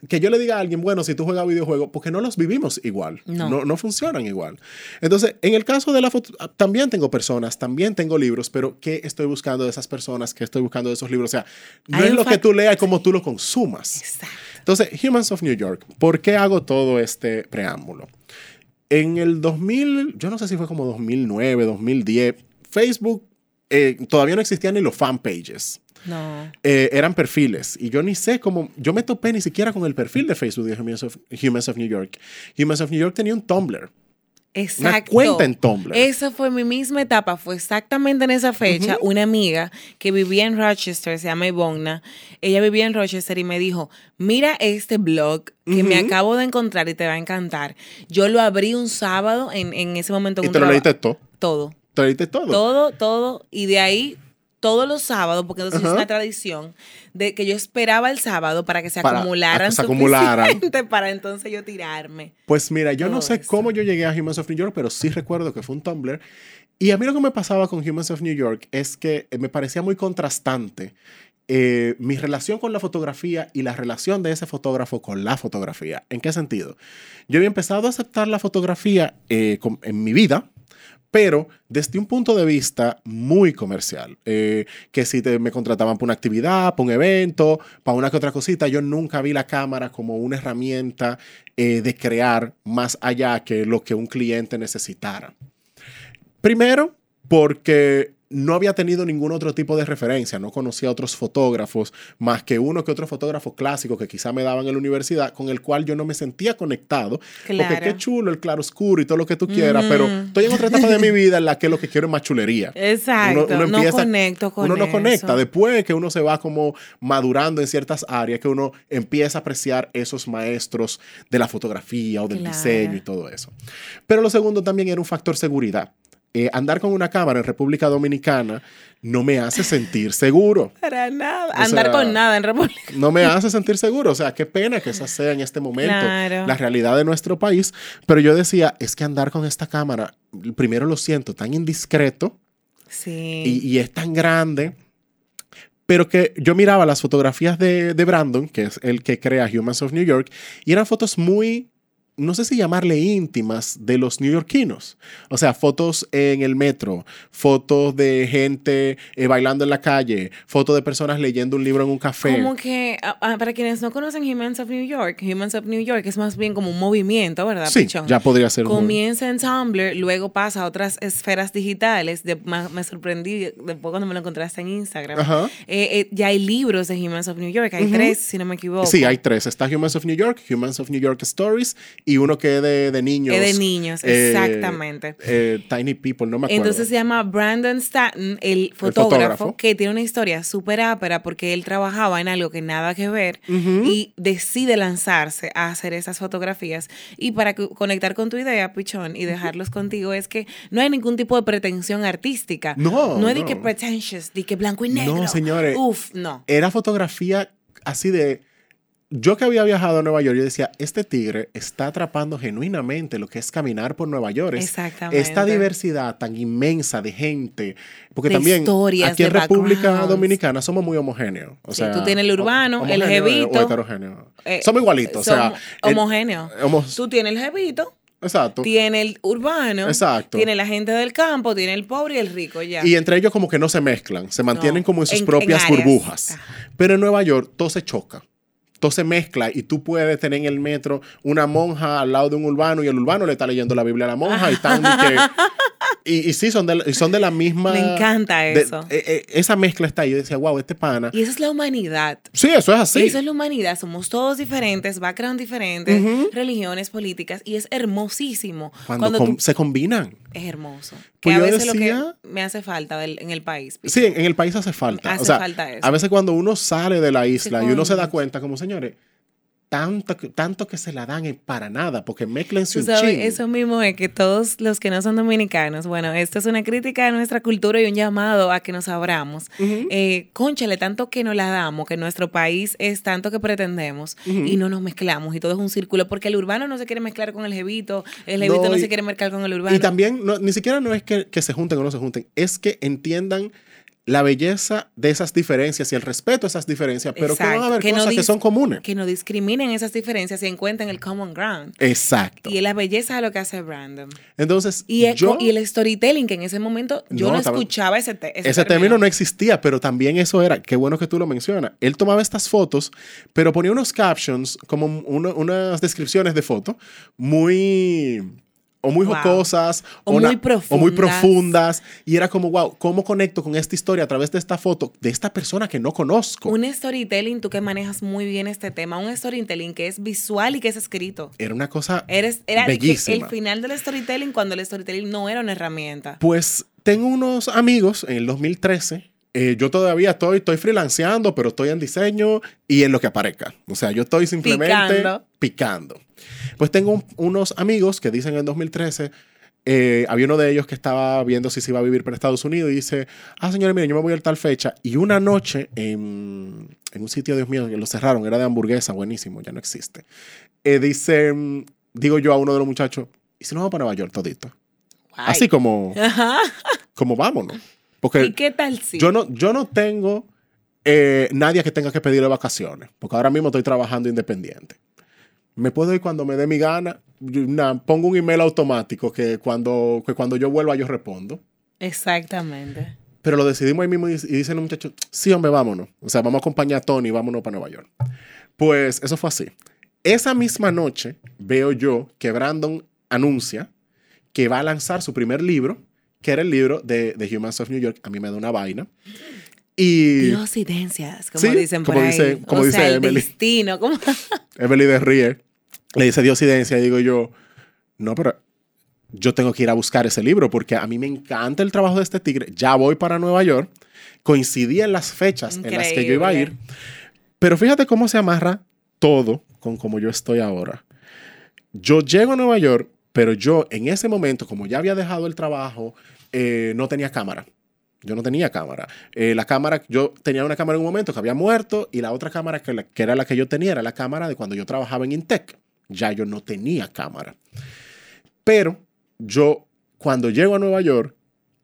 que yo le diga a alguien, bueno, si tú juegas videojuegos, porque no los vivimos igual, No. no, no funcionan igual. Entonces, en el caso de la foto, ah, también tengo personas, también tengo libros, pero ¿qué estoy buscando de esas personas? ¿Qué estoy buscando de esos libros? O sea, no Hay es lo que tú leas, es como tú lo consumas. Exacto. Entonces, Humans of New York, ¿por qué hago todo este preámbulo? En el 2000, yo no sé si fue como 2009, 2010, Facebook eh, todavía no existían ni los fanpages. No. Eh, eran perfiles y yo ni sé cómo, yo me topé ni siquiera con el perfil de Facebook de Humans of, Humans of New York. Humans of New York tenía un Tumblr, Exacto. una cuenta en Tumblr. Esa fue mi misma etapa, fue exactamente en esa fecha. Una amiga que vivía en Rochester, se llama Ivonna, ella vivía en Rochester y me dijo, mira este blog que me acabo de encontrar y te va a encantar. Yo lo abrí un sábado en, en ese momento. en y un te lo leíste todo. Todo, Te lo leíste todo. todo, todo. Y de ahí todos los sábados, porque entonces es una tradición de que yo esperaba el sábado para que se Para- acumularan que se acumularan. para entonces yo tirarme. Pues mira, yo no sé eso. cómo yo llegué a Humans of New York, pero sí recuerdo que fue un Tumblr. Y a mí lo que me pasaba con Humans of New York es que eh, me parecía muy contrastante eh, mi relación con la fotografía y la relación de ese fotógrafo con la fotografía. ¿En qué sentido? Yo había empezado a aceptar la fotografía eh, en mi vida, pero desde un punto de vista muy comercial. Eh, que si te- me contrataban para una actividad, para un evento, para una que otra cosita, yo nunca vi la cámara como una herramienta eh, de crear más allá que lo que un cliente necesitara. Primero, porque no había tenido ningún otro tipo de referencia, no conocía otros fotógrafos, más que uno que otro fotógrafo clásico que quizá me daban en la universidad, con el cual yo no me sentía conectado. Porque qué chulo el claro oscuro y todo lo que tú quieras, pero estoy en otra etapa de mi vida en la que lo que quiero es más chulería. Exacto, uno, no conecto con Uno no conecta. Después que uno se va como madurando en ciertas áreas, que uno empieza a apreciar esos maestros de la fotografía o del diseño y todo eso. Pero lo segundo también era un factor seguridad. Eh, andar con una cámara en República Dominicana no me hace sentir seguro. Para nada. andar con nada en República. No me hace sentir seguro. O sea, qué pena que esa sea en este momento la realidad de nuestro país. Pero yo decía, es que andar con esta cámara, primero lo siento tan indiscreto. Sí. Y, es tan grande. Pero que yo miraba las fotografías de, de Brandon, que es el que crea Humans of New York, y eran fotos muy no sé si llamarle íntimas de los neoyorquinos. O sea, fotos en el metro, fotos de gente eh, bailando en la calle, fotos de personas leyendo un libro en un café. Como que, para quienes no conocen Humans of New York, Humans of New York es más bien como un movimiento, ¿verdad? Sí, ya podría ser. Comienza en Tumblr, luego pasa a otras esferas digitales. me sorprendí después cuando me lo encontraste en Instagram. Eh, eh, ya hay libros de Humans of New York, hay tres, si no me equivoco. Sí, hay tres. Está Humans of New York, Humans of New York Stories y uno que es de, de niños. Es de niños, eh, exactamente. Eh, Tiny People, no me acuerdo. Entonces se llama Brandon Stanton, el fotógrafo, que tiene una historia súper ápera porque él trabajaba en algo que nada que ver y decide lanzarse a hacer esas fotografías. Y para conectar con tu idea, Pichón, y dejarlos contigo, es que no hay ningún tipo de pretensión artística. No. No es de que pretentious, de que blanco y negro. No, señores. Uf, no. Era fotografía así de yo que había viajado a Nueva York, yo decía, este tigre está atrapando genuinamente lo que es caminar por Nueva York. Exactamente. Esta diversidad tan inmensa de gente. Porque también aquí en República Dominicana somos muy homogéneos. O sea, tú tienes el urbano, el jevito. heterogéneo. Eh, somos igualitos. o sea, homogéneos. Tú tienes el jevito. Exacto. Tiene el urbano. Exacto. Tiene la gente del campo, tiene el pobre y el rico ya. Y entre ellos como que no se mezclan, se mantienen como en sus propias burbujas. Pero en Nueva York todo se choca todo se mezcla y tú puedes tener en el metro una monja al lado de un urbano y el urbano le está leyendo la Biblia a la monja y están y, y, sí, son de, son de la misma... Me encanta eso. Eh, eh, esa mezcla está ahí. Yo decía, wow, este pana... Y eso es la humanidad. Sí, eso es así. Eso es la humanidad. Somos todos diferentes, background diferentes, religiones, políticas, y es hermosísimo. Cuando, se combinan. Es hermoso. Pues que a veces lo que me hace falta en el país. Sí, en el país hace falta. Hace falta eso. A veces cuando uno sale de la isla y uno se da cuenta, como señores, tanto, tanto que se la dan para nada, porque mezclen su Eso mismo es que todos los que no son dominicanos, bueno, esto es una crítica a nuestra cultura y un llamado a que nos abramos. Eh, conchale, tanto que nos la damos, que nuestro país es tanto que pretendemos y no nos mezclamos y todo es un círculo, porque el urbano no se quiere mezclar con el jevito, el jevito no, se quiere mezclar con el urbano. Y también, ni siquiera no es que, que se junten o no se junten, es que entiendan la belleza de esas diferencias y el respeto a esas diferencias, pero que van a haber cosas que son comunes. Que no discriminen esas diferencias y encuentren el common ground. Exacto. Y la belleza de lo que hace Brandon. Entonces, y, y el storytelling, que en ese momento yo no, escuchaba ese, ese, ese término. no existía, pero también eso era, qué bueno que tú lo mencionas. Él tomaba estas fotos, pero ponía unos captions, como unas descripciones de foto, muy o muy jocosas o, muy profundas. o muy profundas. Y era como, wow, ¿cómo conecto con esta historia a través de esta foto de esta persona que no conozco? Un storytelling, tú que manejas muy bien este tema, un storytelling que es visual y que es escrito. Era una cosa Eres, era bellísima. El final del storytelling cuando el storytelling no era una herramienta. Pues tengo unos amigos en el 2013 eh, yo todavía estoy, estoy freelanceando, pero estoy en diseño y en lo que aparezca. O sea, yo estoy simplemente picando. Pues tengo unos amigos que dicen en 2013, eh, había uno de ellos que estaba viendo si se iba a vivir para Estados Unidos y dice, ah, señores, miren, yo me voy a tal fecha. Y una noche en, un sitio, Dios mío, que lo cerraron, era de hamburguesa, buenísimo, ya no existe. Eh, dice, digo yo a uno de los muchachos, ¿y si nos vamos para Nueva York todito? Así como, como vámonos. Porque ¿Y qué tal si? Yo no, yo no tengo eh, nadie que tenga que pedirle vacaciones, porque ahora mismo estoy trabajando independiente. Me puedo ir cuando me dé mi gana. pongo un email automático que cuando, que cuando yo vuelva yo respondo. Exactamente. Pero lo decidimos ahí mismo y, dicen los muchachos, sí, hombre, vámonos. O sea, vamos a acompañar a Tony, vámonos para Nueva York. Pues eso fue así. Esa misma noche veo yo que Brandon anuncia que va a lanzar su primer libro que era el libro de The Humans of New York. A mí me da una vaina. Y Diosidencias, como Sí, dicen por como ahí. dice- como o dice sea, el Emily. destino. Emily de Ríe le dice Diosidencia y digo yo, no, pero yo tengo que ir a buscar ese libro porque a mí me encanta el trabajo de este tigre. Ya voy para Nueva York. Coincidí en las fechas en las que yo iba a ir. Pero fíjate cómo se amarra todo con como yo estoy ahora. Yo llego a Nueva York, pero yo en ese momento, como ya había dejado el trabajo, eh, no tenía cámara. Yo no tenía cámara. Eh, la cámara, yo tenía una cámara en un momento que había muerto y la otra cámara que, la- que era la que yo tenía era la cámara de cuando yo trabajaba en Intec. Ya yo no tenía cámara. Pero yo, cuando llego a Nueva York,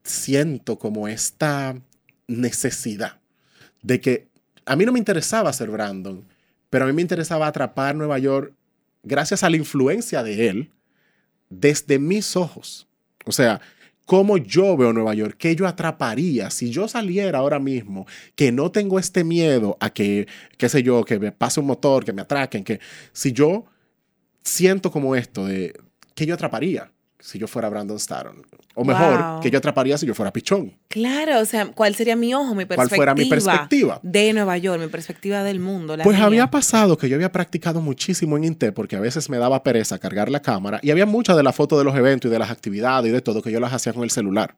siento como esta necesidad de que a mí no me interesaba ser Brandon, pero a mí me interesaba atrapar Nueva York gracias a la influencia de él desde mis ojos. O sea, cómo yo veo Nueva York, qué yo atraparía si yo saliera ahora mismo, que no tengo este miedo a que, qué sé yo, que me pase un motor, que me atraquen, que si yo siento como esto de qué yo atraparía si yo fuera Brandon Staron, o mejor, Wow. que yo atraparía si yo fuera Pichón. Claro, o sea, ¿cuál sería mi ojo, mi perspectiva? ¿Cuál fuera mi perspectiva? De Nueva York, mi perspectiva del mundo. la Pues mía. había pasado que yo había practicado muchísimo en Inte porque a veces me daba pereza cargar la cámara y había muchas de las fotos de los eventos y de las actividades y de todo que yo las hacía con el celular.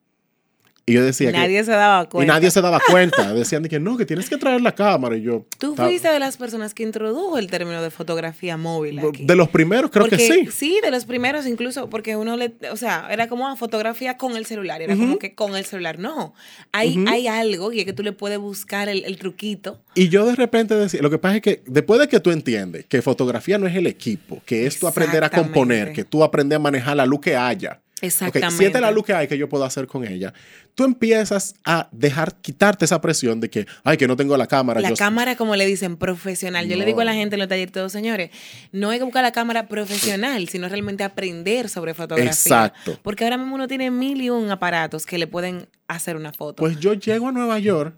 Y yo decía que... Nadie se daba Y cuenta. nadie se daba cuenta. Decían de que no, que tienes que traer la cámara. Y yo... Tú "Ta- fuiste de las personas que introdujo el término de fotografía móvil aquí. De los primeros, creo que Porque- sí. de los primeros incluso, porque uno le, o sea, era como una fotografía con el celular, era como que con el celular, no, hay, hay algo y es que tú le puedes buscar el, el truquito. Y yo de repente decía, lo que pasa es que después de que tú entiendes que fotografía no es el equipo, que es tú aprender a componer, que tú aprendes a manejar la luz que haya. Exactamente. si esta es la luz que hay que yo puedo hacer con ella, tú empiezas a dejar, quitarte esa presión de que, ay, que no tengo la cámara. La yo- cámara, como le dicen, profesional. Yo le digo a la gente en los talleres, todos señores, no hay que buscar la cámara profesional, sino realmente aprender sobre fotografía. Exacto. Porque ahora mismo uno tiene mil y un aparatos que le pueden hacer una foto. Pues yo llego a Nueva York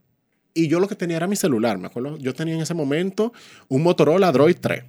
y yo lo que tenía era mi celular, me acuerdo. Yo tenía en ese momento un Motorola Droid 3.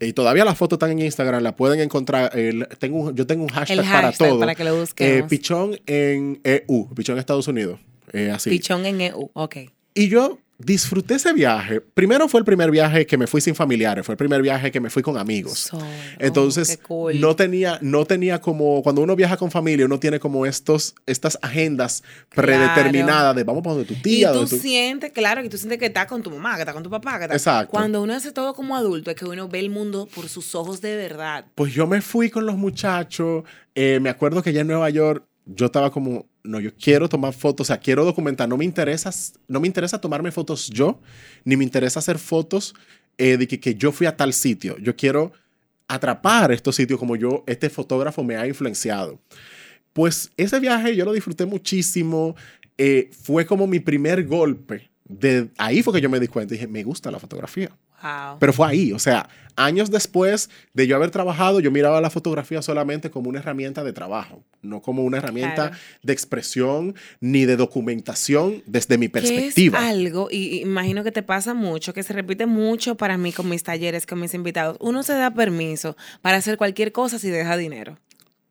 Y todavía las fotos están en Instagram, la pueden encontrar. tengo un- yo tengo un hashtag, para todo. para que lo Eh, pichón en EU, pichón en Estados Unidos. Eh, así. Pichón en EU, ok. Y yo disfruté ese viaje. Primero fue el primer viaje que me fui sin familiares, fue el primer viaje que me fui con amigos. So- Entonces, cool. no, tenía, no tenía como, cuando uno viaja con familia, uno tiene como estos, estas agendas predeterminadas de vamos para donde tu Y tía, tú donde tu... sientes, claro, que tú sientes que estás con tu mamá, que estás con tu papá, que estás... Exacto. Cuando uno hace todo como adulto, es que uno ve el mundo por sus ojos de verdad. Pues yo me fui con los muchachos. eh, me acuerdo que ya en Nueva York yo estaba como, no, yo quiero tomar fotos, o sea, quiero documentar. No me interesa, no me interesa tomarme fotos yo, ni me interesa hacer fotos eh, de que, yo fui a tal sitio. Yo quiero atrapar estos sitios como yo, este fotógrafo me ha influenciado. Pues ese viaje yo lo disfruté muchísimo. eh, fue como mi primer golpe. De, ahí fue que yo me di cuenta dije, me gusta la fotografía. Wow. Pero fue ahí, o sea, años después de yo haber trabajado, yo miraba la fotografía solamente como una herramienta de trabajo, no como una herramienta Claro. de expresión ni de documentación desde mi perspectiva. es algo, y imagino que te pasa mucho, que se repite mucho para mí con mis talleres, con mis invitados. Uno se da permiso para hacer cualquier cosa si deja dinero,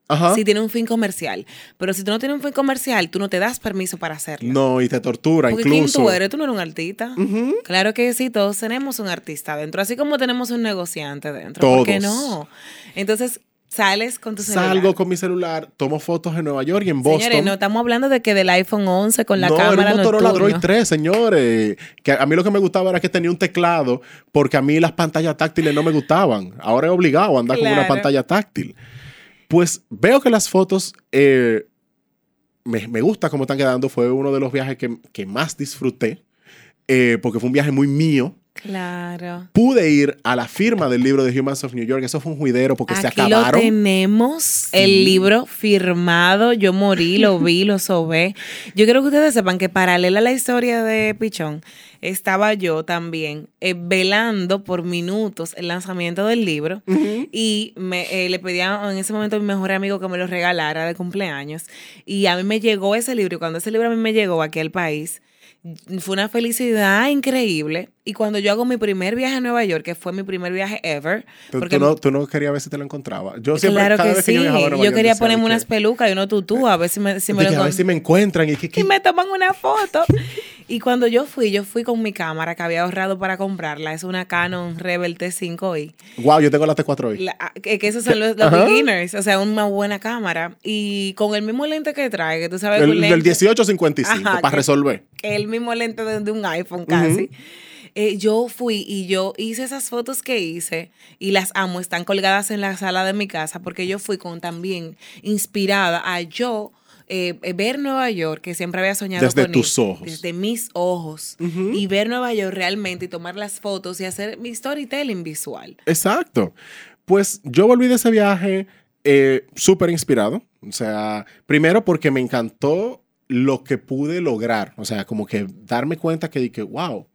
Ajá. si tiene un fin comercial. Pero si tú no tienes un fin comercial, tú no te das permiso para hacerlo. No, y te tortura Porque incluso. ¿quién tú eres? Tú no eres un artista. Claro que sí, todos tenemos un artista dentro, así como tenemos un negociante dentro. ¿Por qué Todos. no? Entonces, sales con tu celular. Salgo con mi celular, tomo fotos en Nueva York y en Boston. Señores, no estamos hablando de que del iPhone 11 con la no, cámara un Motorola. Droid 3, señores. Que a mí lo que me gustaba era que tenía un teclado, porque a mí las pantallas táctiles no me gustaban. Ahora es obligado a andar con una pantalla táctil. Pues veo que las fotos eh, me, me gusta cómo están quedando. Fue uno de los viajes que, que más disfruté, eh, porque fue un viaje muy mío. Claro. Pude ir a la firma del libro de Humans of New York. Eso fue un juidero porque se Aquí acabaron. lo tenemos, el libro firmado. Yo morí, lo vi, lo sobé. Yo quiero que ustedes sepan que paralela a la historia de Pichón, estaba yo también eh, velando por minutos el lanzamiento del libro y me, eh, le pedía en ese momento a mi mejor amigo que me lo regalara de cumpleaños. Y a mí me llegó ese libro y cuando ese libro a mí me llegó aquí al país, fue una felicidad increíble. Y cuando yo hago mi primer viaje a Nueva York, que fue mi primer viaje ever. Tú, porque tú no, tú no querías ver si te lo encontraba. Yo siempre, claro cada que vez sí. que yo viajaba a Yo, Nueva York, quería ponerme unas pelucas y unos tutú a ver si me, si me lo si me encuentran y que, que- y me toman una foto. y cuando yo fui, yo fui con mi cámara que había ahorrado para comprarla. Es una Canon Rebel T5i. Wow, yo tengo la T4 hoy. La- que, que esos son los, beginners, o sea, una buena cámara. Y con el mismo lente que trae, que tú sabes, El, un del lente- 1855 Ajá, para que- resolver. que el mismo lente de, de un iPhone casi. Eh, yo fui y yo hice esas fotos que hice y las amo, están colgadas en la sala de mi casa porque yo fui con también inspirada a yo eh, eh, ver Nueva York, que siempre había soñado Desde con tus ir, ojos. Desde mis ojos. Y ver Nueva York realmente y tomar las fotos y hacer mi storytelling visual. Exacto. Pues yo volví de ese viaje eh, súper inspirado. O sea, primero porque me encantó lo que pude lograr. O sea, como que darme cuenta que dije, wow,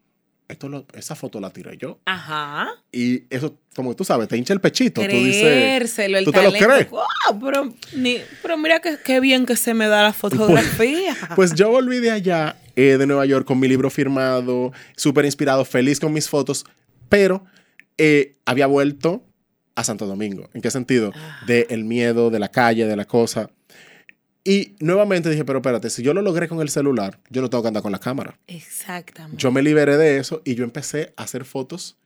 esto lo- esa foto la tiré yo. Ajá. Y eso, como tú sabes, te hincha el pechito. Tú dices, ¿tú te lo talento. crees? Wow, pero, ni- pero mira que- qué bien que se me da la fotografía. Pues yo volví de allá, eh, de Nueva York, con mi libro firmado, súper inspirado, feliz con mis fotos, pero eh, había vuelto a Santo Domingo. ¿En qué sentido? De el miedo, de la calle, de la cosa. Y nuevamente dije, pero espérate, si yo lo logré con el celular, yo no tengo que andar con la cámara. Exactamente. Yo me liberé de eso y yo empecé a hacer fotos.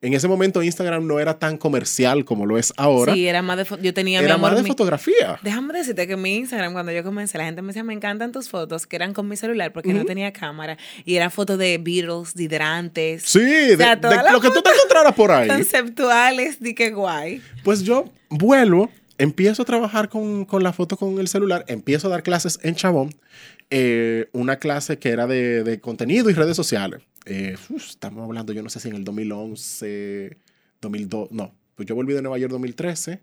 En ese momento Instagram no era tan comercial como lo es ahora. Sí, era más de yo tenía mi era amor más de mi- fotografía. Déjame decirte que mi Instagram, cuando yo comencé, la gente me decía, me encantan tus fotos, que eran con mi celular porque no tenía cámara. Y eran fotos de Beatles, de hidrantes, Sí, de, sea, de las lo que tú te encontraras por ahí. conceptuales, di que guay. Pues yo vuelvo, empiezo a trabajar con, con la foto con el celular, empiezo a dar clases en Chabón, eh, una clase que era de, de contenido y redes sociales. Eh, uf, estamos hablando, yo no sé si en el 2011, 2002, no, pues yo volví de Nueva York 2013,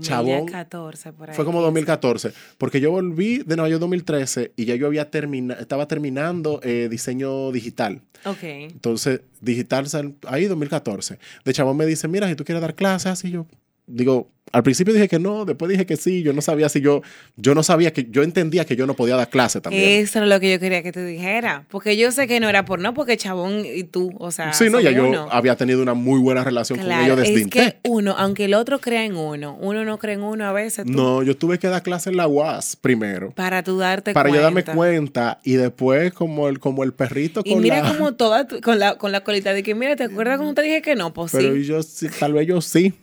Chabón. 2014, por ahí. fue como 2014, porque yo volví de Nueva York 2013 y ya yo había terminado, estaba terminando eh, diseño digital. Ok. Entonces, digital, ahí 2014. De chabón me dice, mira, si tú quieres dar clases, así yo digo, al principio dije que no, después dije que sí, yo no sabía si yo, yo no sabía que, yo entendía que yo no podía dar clase también. Eso es lo que yo quería que te dijera. Porque yo sé que no era por no, porque Chabón y tú, o sea. sí, no, ya yo había tenido una muy buena relación con ellos desde es que uno, aunque el otro crea en uno, uno no cree en uno a veces. tú, No, yo tuve que dar clase en la UAS primero. Para tú darte Para cuenta. yo darme cuenta y después como el, como el perrito Y con mira la... como toda, con la, con la colita de que, mira, ¿te acuerdas cuando te dije que no? Pues Pero sí. yo sí, tal vez yo sí.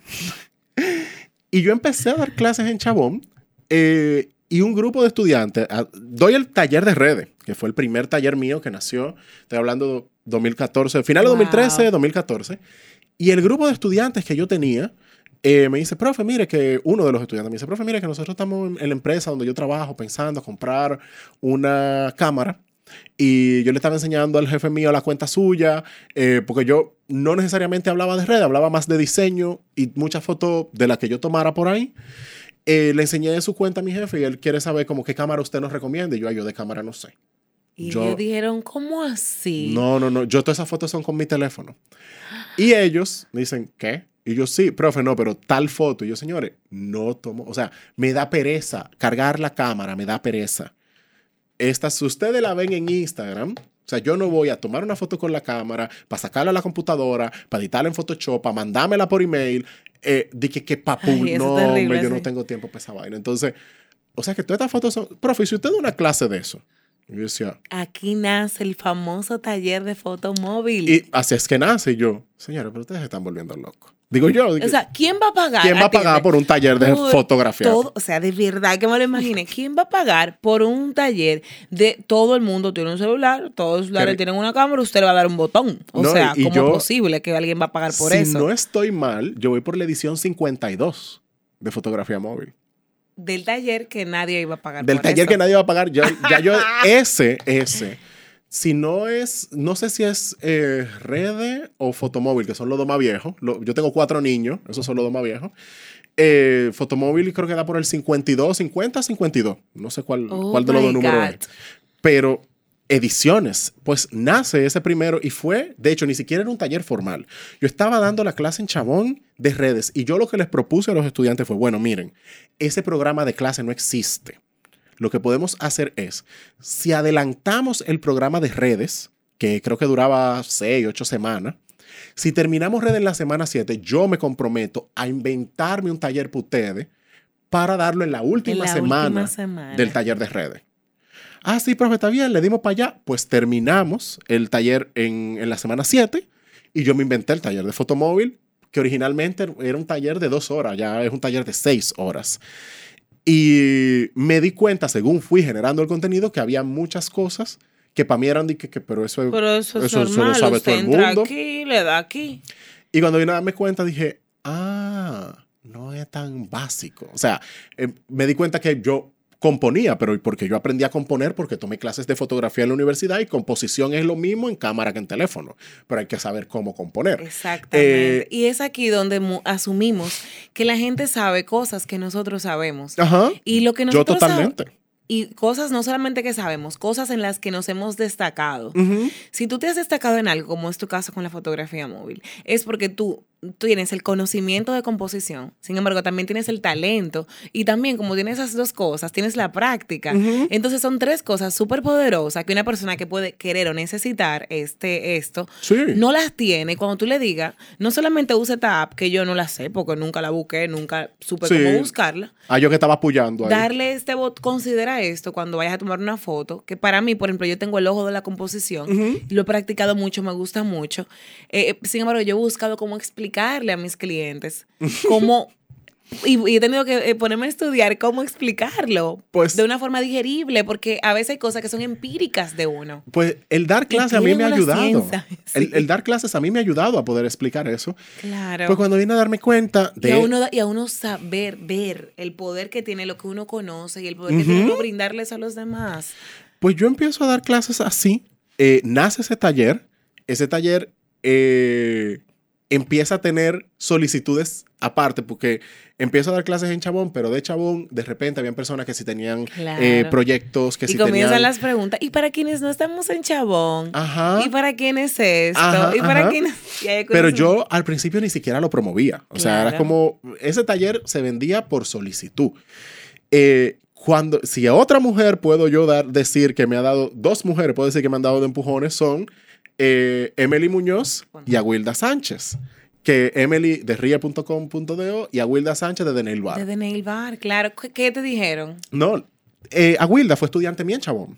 Y yo empecé a dar clases en Chabón eh, y un grupo de estudiantes, ah, doy el taller de redes, que fue el primer taller mío que nació, estoy hablando de 2014, final de Wow. 2013, 2014. Y el grupo de estudiantes que yo tenía eh, me dice, profe, mire que uno de los estudiantes me dice, profe, mire que nosotros estamos en la empresa donde yo trabajo pensando comprar una cámara. Y yo le estaba enseñando al jefe mío la cuenta suya, eh, porque yo no necesariamente hablaba de red, hablaba más de diseño y muchas fotos de las que yo tomara por ahí. Eh, le enseñé su cuenta a mi jefe y él quiere saber como qué cámara usted nos recomienda. Y yo, "Ay, yo de cámara no sé. y yo- ellos dijeron, ¿cómo así? No, no, no. Yo todas esas fotos son con mi teléfono. Y ellos me dicen, ¿qué? Y yo, sí, profe, no, pero tal foto. Y yo, señores, no tomo. O sea, me da pereza. Cargar la cámara me da pereza. Estas, si ustedes la ven en Instagram, o sea, yo no voy a tomar una foto con la cámara para sacarla a la computadora, para editarla en Photoshop, para mandármela por email. Eh, de que, que papu, Ay, no, terrible, hombre, yo no tengo tiempo para esa vaina. Entonces, o sea, que todas estas fotos son. Profe, si usted da una clase de eso. Yo decía, Aquí nace el famoso taller de foto móvil. y así es que nace y yo, señores, pero ustedes se están volviendo locos. Digo yo, o sea, ¿quién va a pagar? ¿quién va a pagar por un taller de Por fotografía? todo, o sea, de verdad que me lo imagine. ¿Quién va a pagar por un taller de todo el mundo tiene un celular, todos los celulares tienen una cámara, usted le va a dar un botón? O No, sea, ¿cómo yo- es posible que alguien va a pagar por si eso? no estoy mal, yo voy por la edición 52 de fotografía móvil. Del taller que nadie iba a pagar Del por taller eso. que nadie va a pagar. Ya yo, ese, ese. Si no es, no sé si es eh, Rede o Fotomóvil, que son los dos más viejos. Lo- yo tengo cuatro niños, esos son los dos más viejos. Eh, Fotomóvil creo que da por el 52, 50, 52. No sé cuál, Oh cuál de los dos números es. Pero ediciones, pues nace ese primero y fue, de hecho, ni siquiera era un taller formal. Yo estaba dando la clase en Chabón de redes y yo lo que les propuse a los estudiantes fue, bueno, miren, ese programa de clase no existe. Lo que podemos hacer es, si adelantamos el programa de redes, que creo que duraba 6, 8 semanas, si terminamos redes en la semana 7, yo me comprometo a inventarme un taller para ustedes para darlo en la última, En la semana, última semana. del taller de redes. Ah, sí, profe, está bien, le dimos para allá. Pues terminamos el taller en, en la semana 7 y yo me inventé el taller de fotomóvil, que originalmente era un taller de dos horas, ya es un taller de seis horas. Y me di cuenta, según fui generando el contenido, que había muchas cosas que para mí eran de que, que- pero eso, Pero eso es eso normal. lo sabe usted todo el entra mundo. aquí, le da aquí. Y cuando vine a darme cuenta, dije, ah, no es tan básico. O sea, eh, me di cuenta que yo componía, pero porque yo aprendí a componer porque tomé clases de fotografía en la universidad y composición es lo mismo en cámara que en teléfono, pero hay que saber cómo componer. Exactamente. Eh, y es aquí donde asumimos que la gente sabe cosas que nosotros sabemos. Ajá. Y lo que Yo nosotros sab- totalmente. Y cosas no solamente que sabemos, cosas en las que nos hemos destacado. Si tú te has destacado en algo, como es tu caso con la fotografía móvil, es porque tú, tú tienes el conocimiento de composición, sin embargo, también tienes el talento y también como tienes esas dos cosas, tienes la práctica. Entonces son tres cosas súper poderosas que una persona que puede querer o necesitar este, esto, Sí. no las tiene. Cuando tú le digas, no solamente use esta app, que yo no la sé porque nunca la busqué, nunca supe Sí. cómo buscarla. Ah, yo que estaba apoyando ahí. Darle este bot, considera esto cuando vayas a tomar una foto, que para mí, por ejemplo, yo tengo el ojo de la composición, lo he practicado mucho, me gusta mucho. Eh, sin embargo, yo he buscado cómo explicarle a mis clientes cómo... Y, y he tenido que eh, ponerme a estudiar cómo explicarlo Pues- de una forma digerible, porque a veces hay cosas que son empíricas de uno. Pues el dar clases a mí me ha ayudado. ciencia, El, sí. el dar clases a mí me ha ayudado a poder explicar eso. Claro. Pues cuando vine a darme cuenta y, de... a uno, y a uno saber, ver el poder que tiene lo que uno conoce y el poder que tiene uno brindarles a los demás. Pues yo empiezo a dar clases así. eh, nace ese taller. Ese taller eh, empieza a tener solicitudes aparte, porque empiezo a dar clases en Chabón, pero de Chabón, de repente habían personas que sí tenían Claro. eh, proyectos, que y sí comienzan tenían... las preguntas. ¿Y para quienes no estamos en Chabón? Ajá. ¿Y para quién es esto? Ajá, ¿Y para quién? y Pero yo al principio ni siquiera lo promovía. O sea, era Claro. como, ese taller se vendía por solicitud. Eh, cuando, si a otra mujer puedo yo dar, decir que me ha dado, dos mujeres puedo decir que me han dado de empujones son eh, Emily Muñoz y Aguilda Sánchez. Que Emily de ria.com.do y Aguilda Sánchez de The Nail Bar. De The Nail Bar, claro. ¿Qué, te dijeron? No, eh, Aguilda fue estudiante mía Chabón.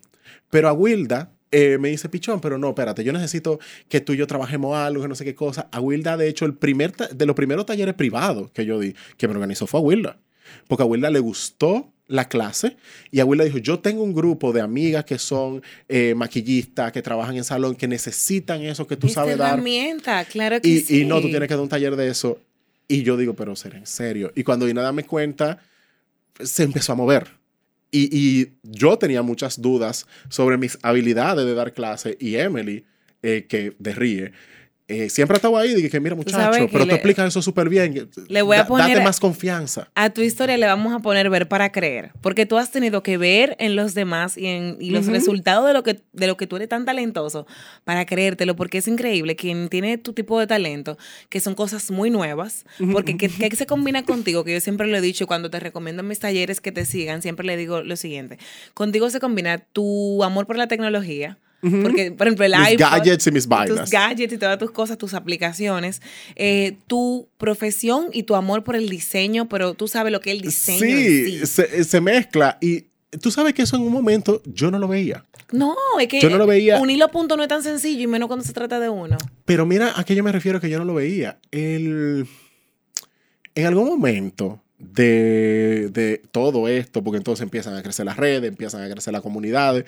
Pero Aguilda eh, me dice, Pichón, pero no, espérate, yo necesito que tú y yo trabajemos algo, que no sé qué cosa. Aguilda, de hecho, el primer de los primeros talleres privados que yo di, que me organizó fue Aguilda. Porque a Aguilda le gustó la clase y Aguilda dijo, yo tengo un grupo de amigas que son eh, maquillistas, que trabajan en salón, que necesitan eso que tú Esta sabes dar. herramienta, claro que Y, sí. y no, tú tienes que dar un taller de eso. Y yo digo, pero será en serio. Y cuando vine a darme cuenta, se empezó a mover. Y, y yo tenía muchas dudas sobre mis habilidades de dar clase. Y Emily, eh, que de Ríe, eh, siempre estaba ahí. Dije, mira, muchacho, pero tú le- explicas eso súper bien. Le voy a Da- poner- Date más confianza. A tu historia le vamos a poner ver para creer, porque tú has tenido que ver en los demás y en y los resultados de lo que de lo que tú eres tan talentoso para creértelo, porque es increíble quien tiene tu tipo de talento, que son cosas muy nuevas, porque que, que se combina contigo, que yo siempre lo he dicho cuando te recomiendo en mis talleres que te sigan, siempre le digo lo siguiente, contigo se combina tu amor por la tecnología, porque por ejemplo el Mis iPhone, gadgets y mis vainas. tus gadgets y todas tus cosas, tus aplicaciones, eh, tu profesión y tu amor por el diseño, pero tú sabes lo que es el diseño. Sí, sí. Se, se mezcla. Y tú sabes que eso en un momento yo no lo veía. No, es que Yo no lo veía. un hilo punto no es tan sencillo y menos cuando se trata de uno. Pero mira, a qué yo me refiero que yo no lo veía. El, en algún momento de, de todo esto, porque entonces empiezan a crecer las redes, empiezan a crecer las comunidades,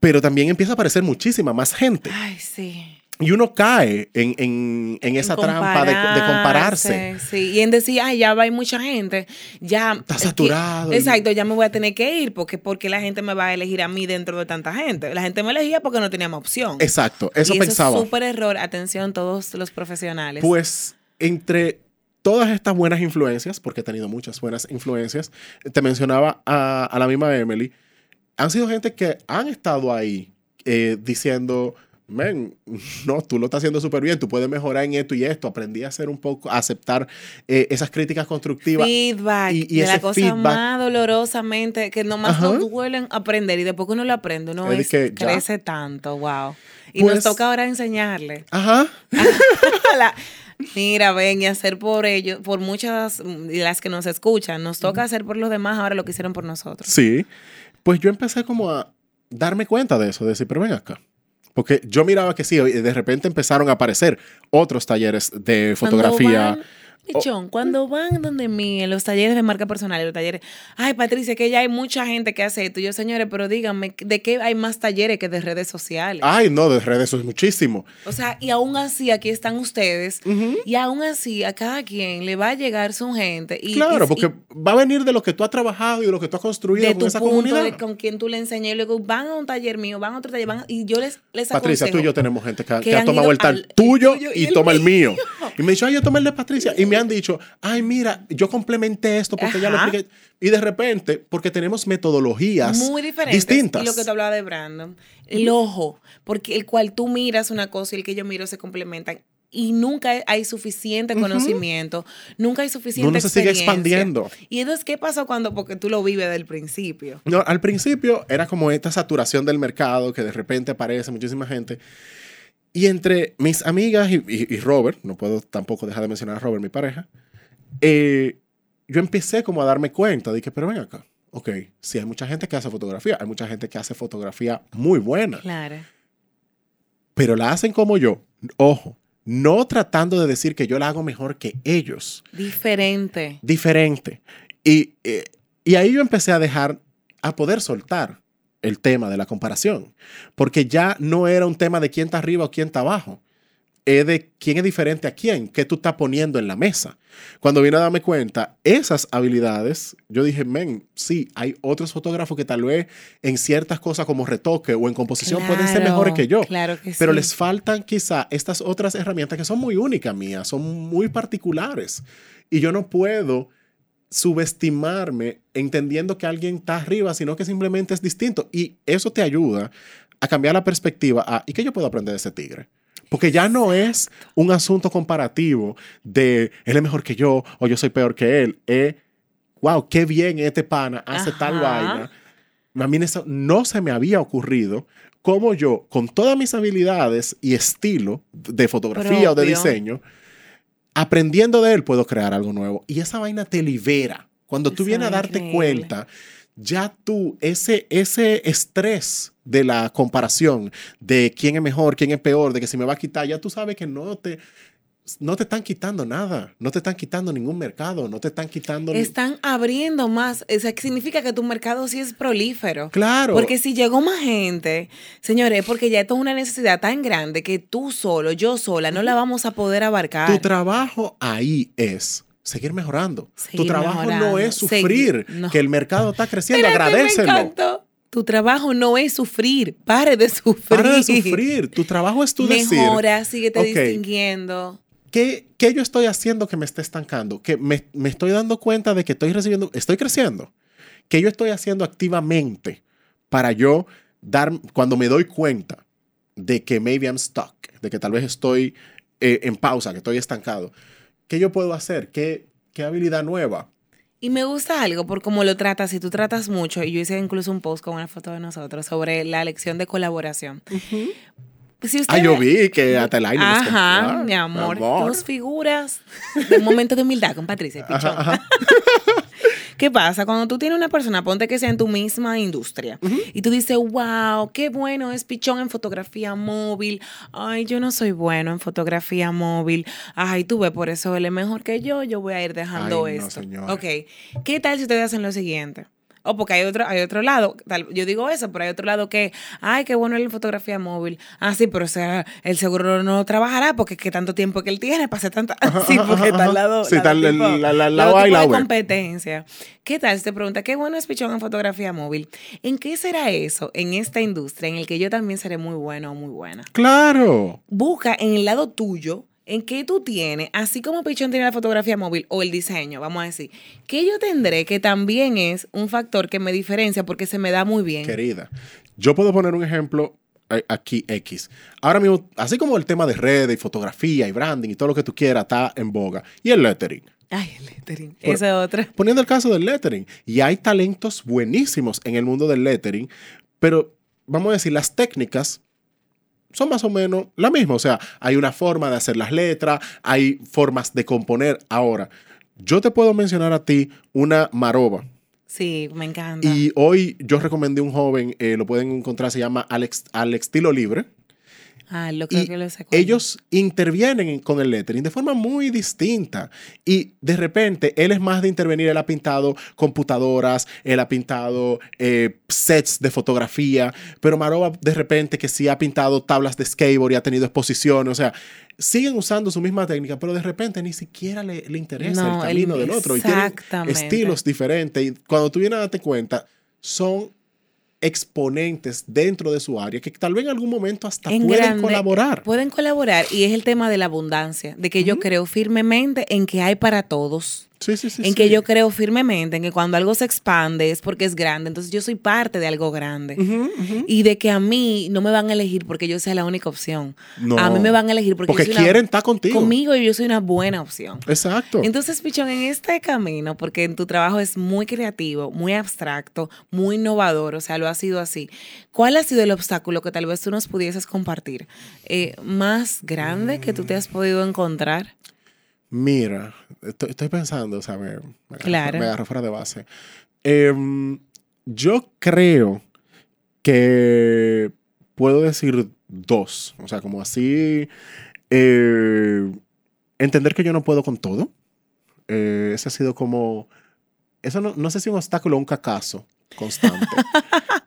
pero también empieza a aparecer muchísima más gente. Ay, sí. Y uno cae en, en- en esa En trampa de, de compararse. Sí, y en decir, ay, ya va, hay mucha gente, ya. Está es que- saturado. exacto, ya me voy a tener que ir, porque, porque la gente me va a elegir a mí dentro de tanta gente. La gente me elegía porque no teníamos opción. Exacto, eso y pensaba. Eso es súper error. Atención, todos los profesionales. Pues entre todas estas buenas influencias, porque he tenido muchas buenas influencias, te mencionaba a, a la misma Emily, han sido gente que han estado ahí eh, diciendo, men, no, tú lo estás haciendo súper bien, tú puedes mejorar en esto y esto. Aprendí a hacer un poco, a aceptar eh, esas críticas constructivas. Feedback. Y- y de la cosa feedback. más dolorosamente que nomás Ajá. nos duelen aprender y después que uno lo aprende, uno Es que ya. crece tanto, wow. Y Pues- nos toca ahora enseñarle. Ajá. La- Mira, ven y hacer por ellos, por muchas de las que nos escuchan, nos toca hacer por los demás ahora lo que hicieron por nosotros. Sí. Pues yo empecé como a darme cuenta de eso, de decir, pero ven acá. Porque yo miraba que sí, y de repente empezaron a aparecer otros talleres de fotografía. Pichón, cuando van donde mí, en los talleres de marca personal, en los talleres, ay Patricia, que ya hay mucha gente que hace esto. Y yo, señores, pero díganme, ¿de qué hay más talleres que de redes sociales? Ay, no, de redes eso es muchísimo. O sea, y aún así aquí están ustedes, y aún así a cada quien le va a llegar su gente. Y, claro, y- porque y va a venir de lo que tú has trabajado y de lo que tú has construido de con tu esa punto, comunidad. de con quien tú le enseñas, y luego van a un taller mío, van a otro taller, van y yo les, les Patricia, tú y yo tenemos gente que, ha- que que ha han tomado el tal tuyo, tuyo y, toma el mío. mío. Y me dicho, ay, yo tomé el de Patricia. Y me han dicho, ay, mira, yo complementé esto porque ya lo expliqué. Y de repente, porque tenemos metodologías muy diferentes. distintas. Y lo que te hablaba de Brandon, el ojo, porque el cual tú miras una cosa y el que yo miro se complementan. Y nunca hay suficiente conocimiento, nunca hay suficiente Uno se sigue expandiendo. Y entonces, ¿qué pasó cuando? Porque tú lo vives del principio. No, al principio era como esta saturación del mercado que de repente aparece muchísima gente. Y entre mis amigas y, y- y Robert, no puedo tampoco dejar de mencionar a Robert, mi pareja, eh, yo empecé como a darme cuenta de que, pero ven acá, ok, sí hay mucha gente que hace fotografía, hay mucha gente que hace fotografía muy buena, Claro. pero la hacen como yo, ojo, no tratando de decir que yo la hago mejor que ellos, Diferente. diferente. Y, eh, y ahí yo empecé a dejar, a poder soltar el tema de la comparación, porque ya no era un tema de quién está arriba o quién está abajo, es de quién es diferente a quién, qué tú estás poniendo en la mesa. Cuando vine a darme cuenta, esas habilidades, yo dije, men, sí, hay otros fotógrafos que tal vez en ciertas cosas como retoque o en composición pueden ser mejores que yo. Claro que Pero sí. les faltan quizá estas otras herramientas que son muy únicas mías, son muy particulares. Y yo no puedo subestimarme entendiendo que alguien está arriba, sino que simplemente es distinto. Y eso te ayuda a cambiar la perspectiva a, ¿y qué yo puedo aprender de ese tigre? Porque ya no es un asunto comparativo de él es mejor que yo o yo soy peor que él. Es, wow, qué bien este pana hace tal vaina. A mí eso no se me había ocurrido cómo yo, con todas mis habilidades y estilo de fotografía o de diseño, aprendiendo de él puedo crear algo nuevo. Y esa vaina te libera. Cuando tú Eso vienes a darte increíble. cuenta, ya tú, ese, ese estrés de la comparación, de quién es mejor, quién es peor, de que si me va a quitar, ya tú sabes que no te, no te están quitando nada, no te están quitando ningún mercado, no te están quitando... ni- Están abriendo más. O sea, significa que tu mercado sí es prolífero. Claro. Porque si llegó más gente, señores, porque ya esto es una necesidad tan grande que tú solo, yo sola, no la vamos a poder abarcar. Tu trabajo ahí es seguir mejorando. Seguir tu trabajo no es sufrir no. que el mercado está creciendo. Agradecelo. Tu trabajo no es sufrir. Pare de sufrir. Para de sufrir. Tu trabajo es tú decir, Mejora, síguete distinguiendo. ¿Qué, ¿qué yo estoy haciendo que me esté estancando? Que me, me estoy dando cuenta de que estoy recibiendo, estoy creciendo. ¿Qué yo estoy haciendo activamente para yo dar, cuando me doy cuenta de que maybe I'm stuck, de que tal vez estoy eh, en pausa, que estoy estancado? ¿Qué yo puedo hacer? ¿Qué, qué habilidad nueva? Y me gusta algo por cómo lo tratas. Si tú tratas mucho, y yo hice incluso un post con una foto de nosotros sobre la lección de colaboración. Si Ah, usted yo vi que hasta el aire Ajá, compró. mi amor. Dos figuras un momento de humildad con Patricia Pichón. Ajá, ajá. ¿Qué pasa? Cuando tú tienes una persona, ponte que sea en tu misma industria, y tú dices, wow, qué bueno es Pichón en fotografía móvil. Ay, yo no soy bueno en fotografía móvil. Ay, tú ves, por eso él es mejor que yo, yo voy a ir dejando Ay, no, esto. señora. ok, ¿qué tal si ustedes hacen lo siguiente? O porque hay otro, hay otro lado, tal- yo digo eso, pero hay otro lado que, ay, qué bueno él en fotografía móvil. Ah, sí, pero o sea, el seguro no trabajará porque es que tanto tiempo que él tiene para hacer tanta... sí, porque está al lado... Sí, está la- la- la la de competencia. ¿Qué tal si te pregunta, qué bueno es Pichón en fotografía móvil? ¿En qué será eso en esta industria en el que yo también seré muy bueno o muy buena? Claro. Busca en el lado tuyo, en qué tú tienes, así como Pichón tiene la fotografía móvil o el diseño, vamos a decir, que yo tendré que también es un factor que me diferencia porque se me da muy bien. Querida, yo puedo poner un ejemplo eh, aquí X. Ahora mismo, así como el tema de redes y fotografía y branding y todo lo que tú quieras está en boga. Y el lettering. Ay, el lettering. Esa otra. Poniendo el caso del lettering. Y hay talentos buenísimos en el mundo del lettering, pero vamos a decir, las técnicas son más o menos la misma. O sea, hay una forma de hacer las letras, hay formas de componer. Ahora, yo te puedo mencionar a ti una maroba. Sí, me encanta. Y hoy yo recomendé un joven, eh, lo pueden encontrar, se llama Alex, Alex Estilo Libre. Ah, lo creo Y que lo cuál. ellos intervienen en- con el lettering de forma muy distinta. Y de repente, él es más de intervenir. Él ha pintado computadoras, él ha pintado eh, sets de fotografía. Pero Maroba, de repente, que sí ha pintado tablas de skateboard y ha tenido exposiciones. O sea, siguen usando su misma técnica, pero de repente ni siquiera le, le interesa No, el el- camino del otro. Y tienen estilos diferentes. Y cuando tú vienes a darte cuenta, son exponentes dentro de su área que tal vez en algún momento hasta En pueden grande, colaborar. Pueden colaborar y es el tema de la abundancia, de que yo creo firmemente en que hay para todos. Sí, sí, sí. en que yo creo firmemente en que cuando algo se expande es porque es grande, entonces yo soy parte de algo grande. Y de que a mí no me van a elegir porque yo sea la única opción. No. A mí me van a elegir porque, Porque yo soy una- quieren estar contigo. conmigo y yo soy una buena opción. Exacto. Entonces, Pichón, en este camino, porque en tu trabajo es muy creativo, muy abstracto, muy innovador, o sea, lo ha sido así. ¿Cuál ha sido el obstáculo que tal vez tú nos pudieses compartir? Eh, ¿Más grande que tú te has podido encontrar? Mira, estoy, estoy pensando, o sea, me, me agarro- Claro. me agarro fuera de base. Em, yo creo que puedo decir dos. O sea, como así. eh, entender que yo no puedo con todo. Eh, ese ha sido como. Eso no, no sé si un obstáculo o un cacazo constante.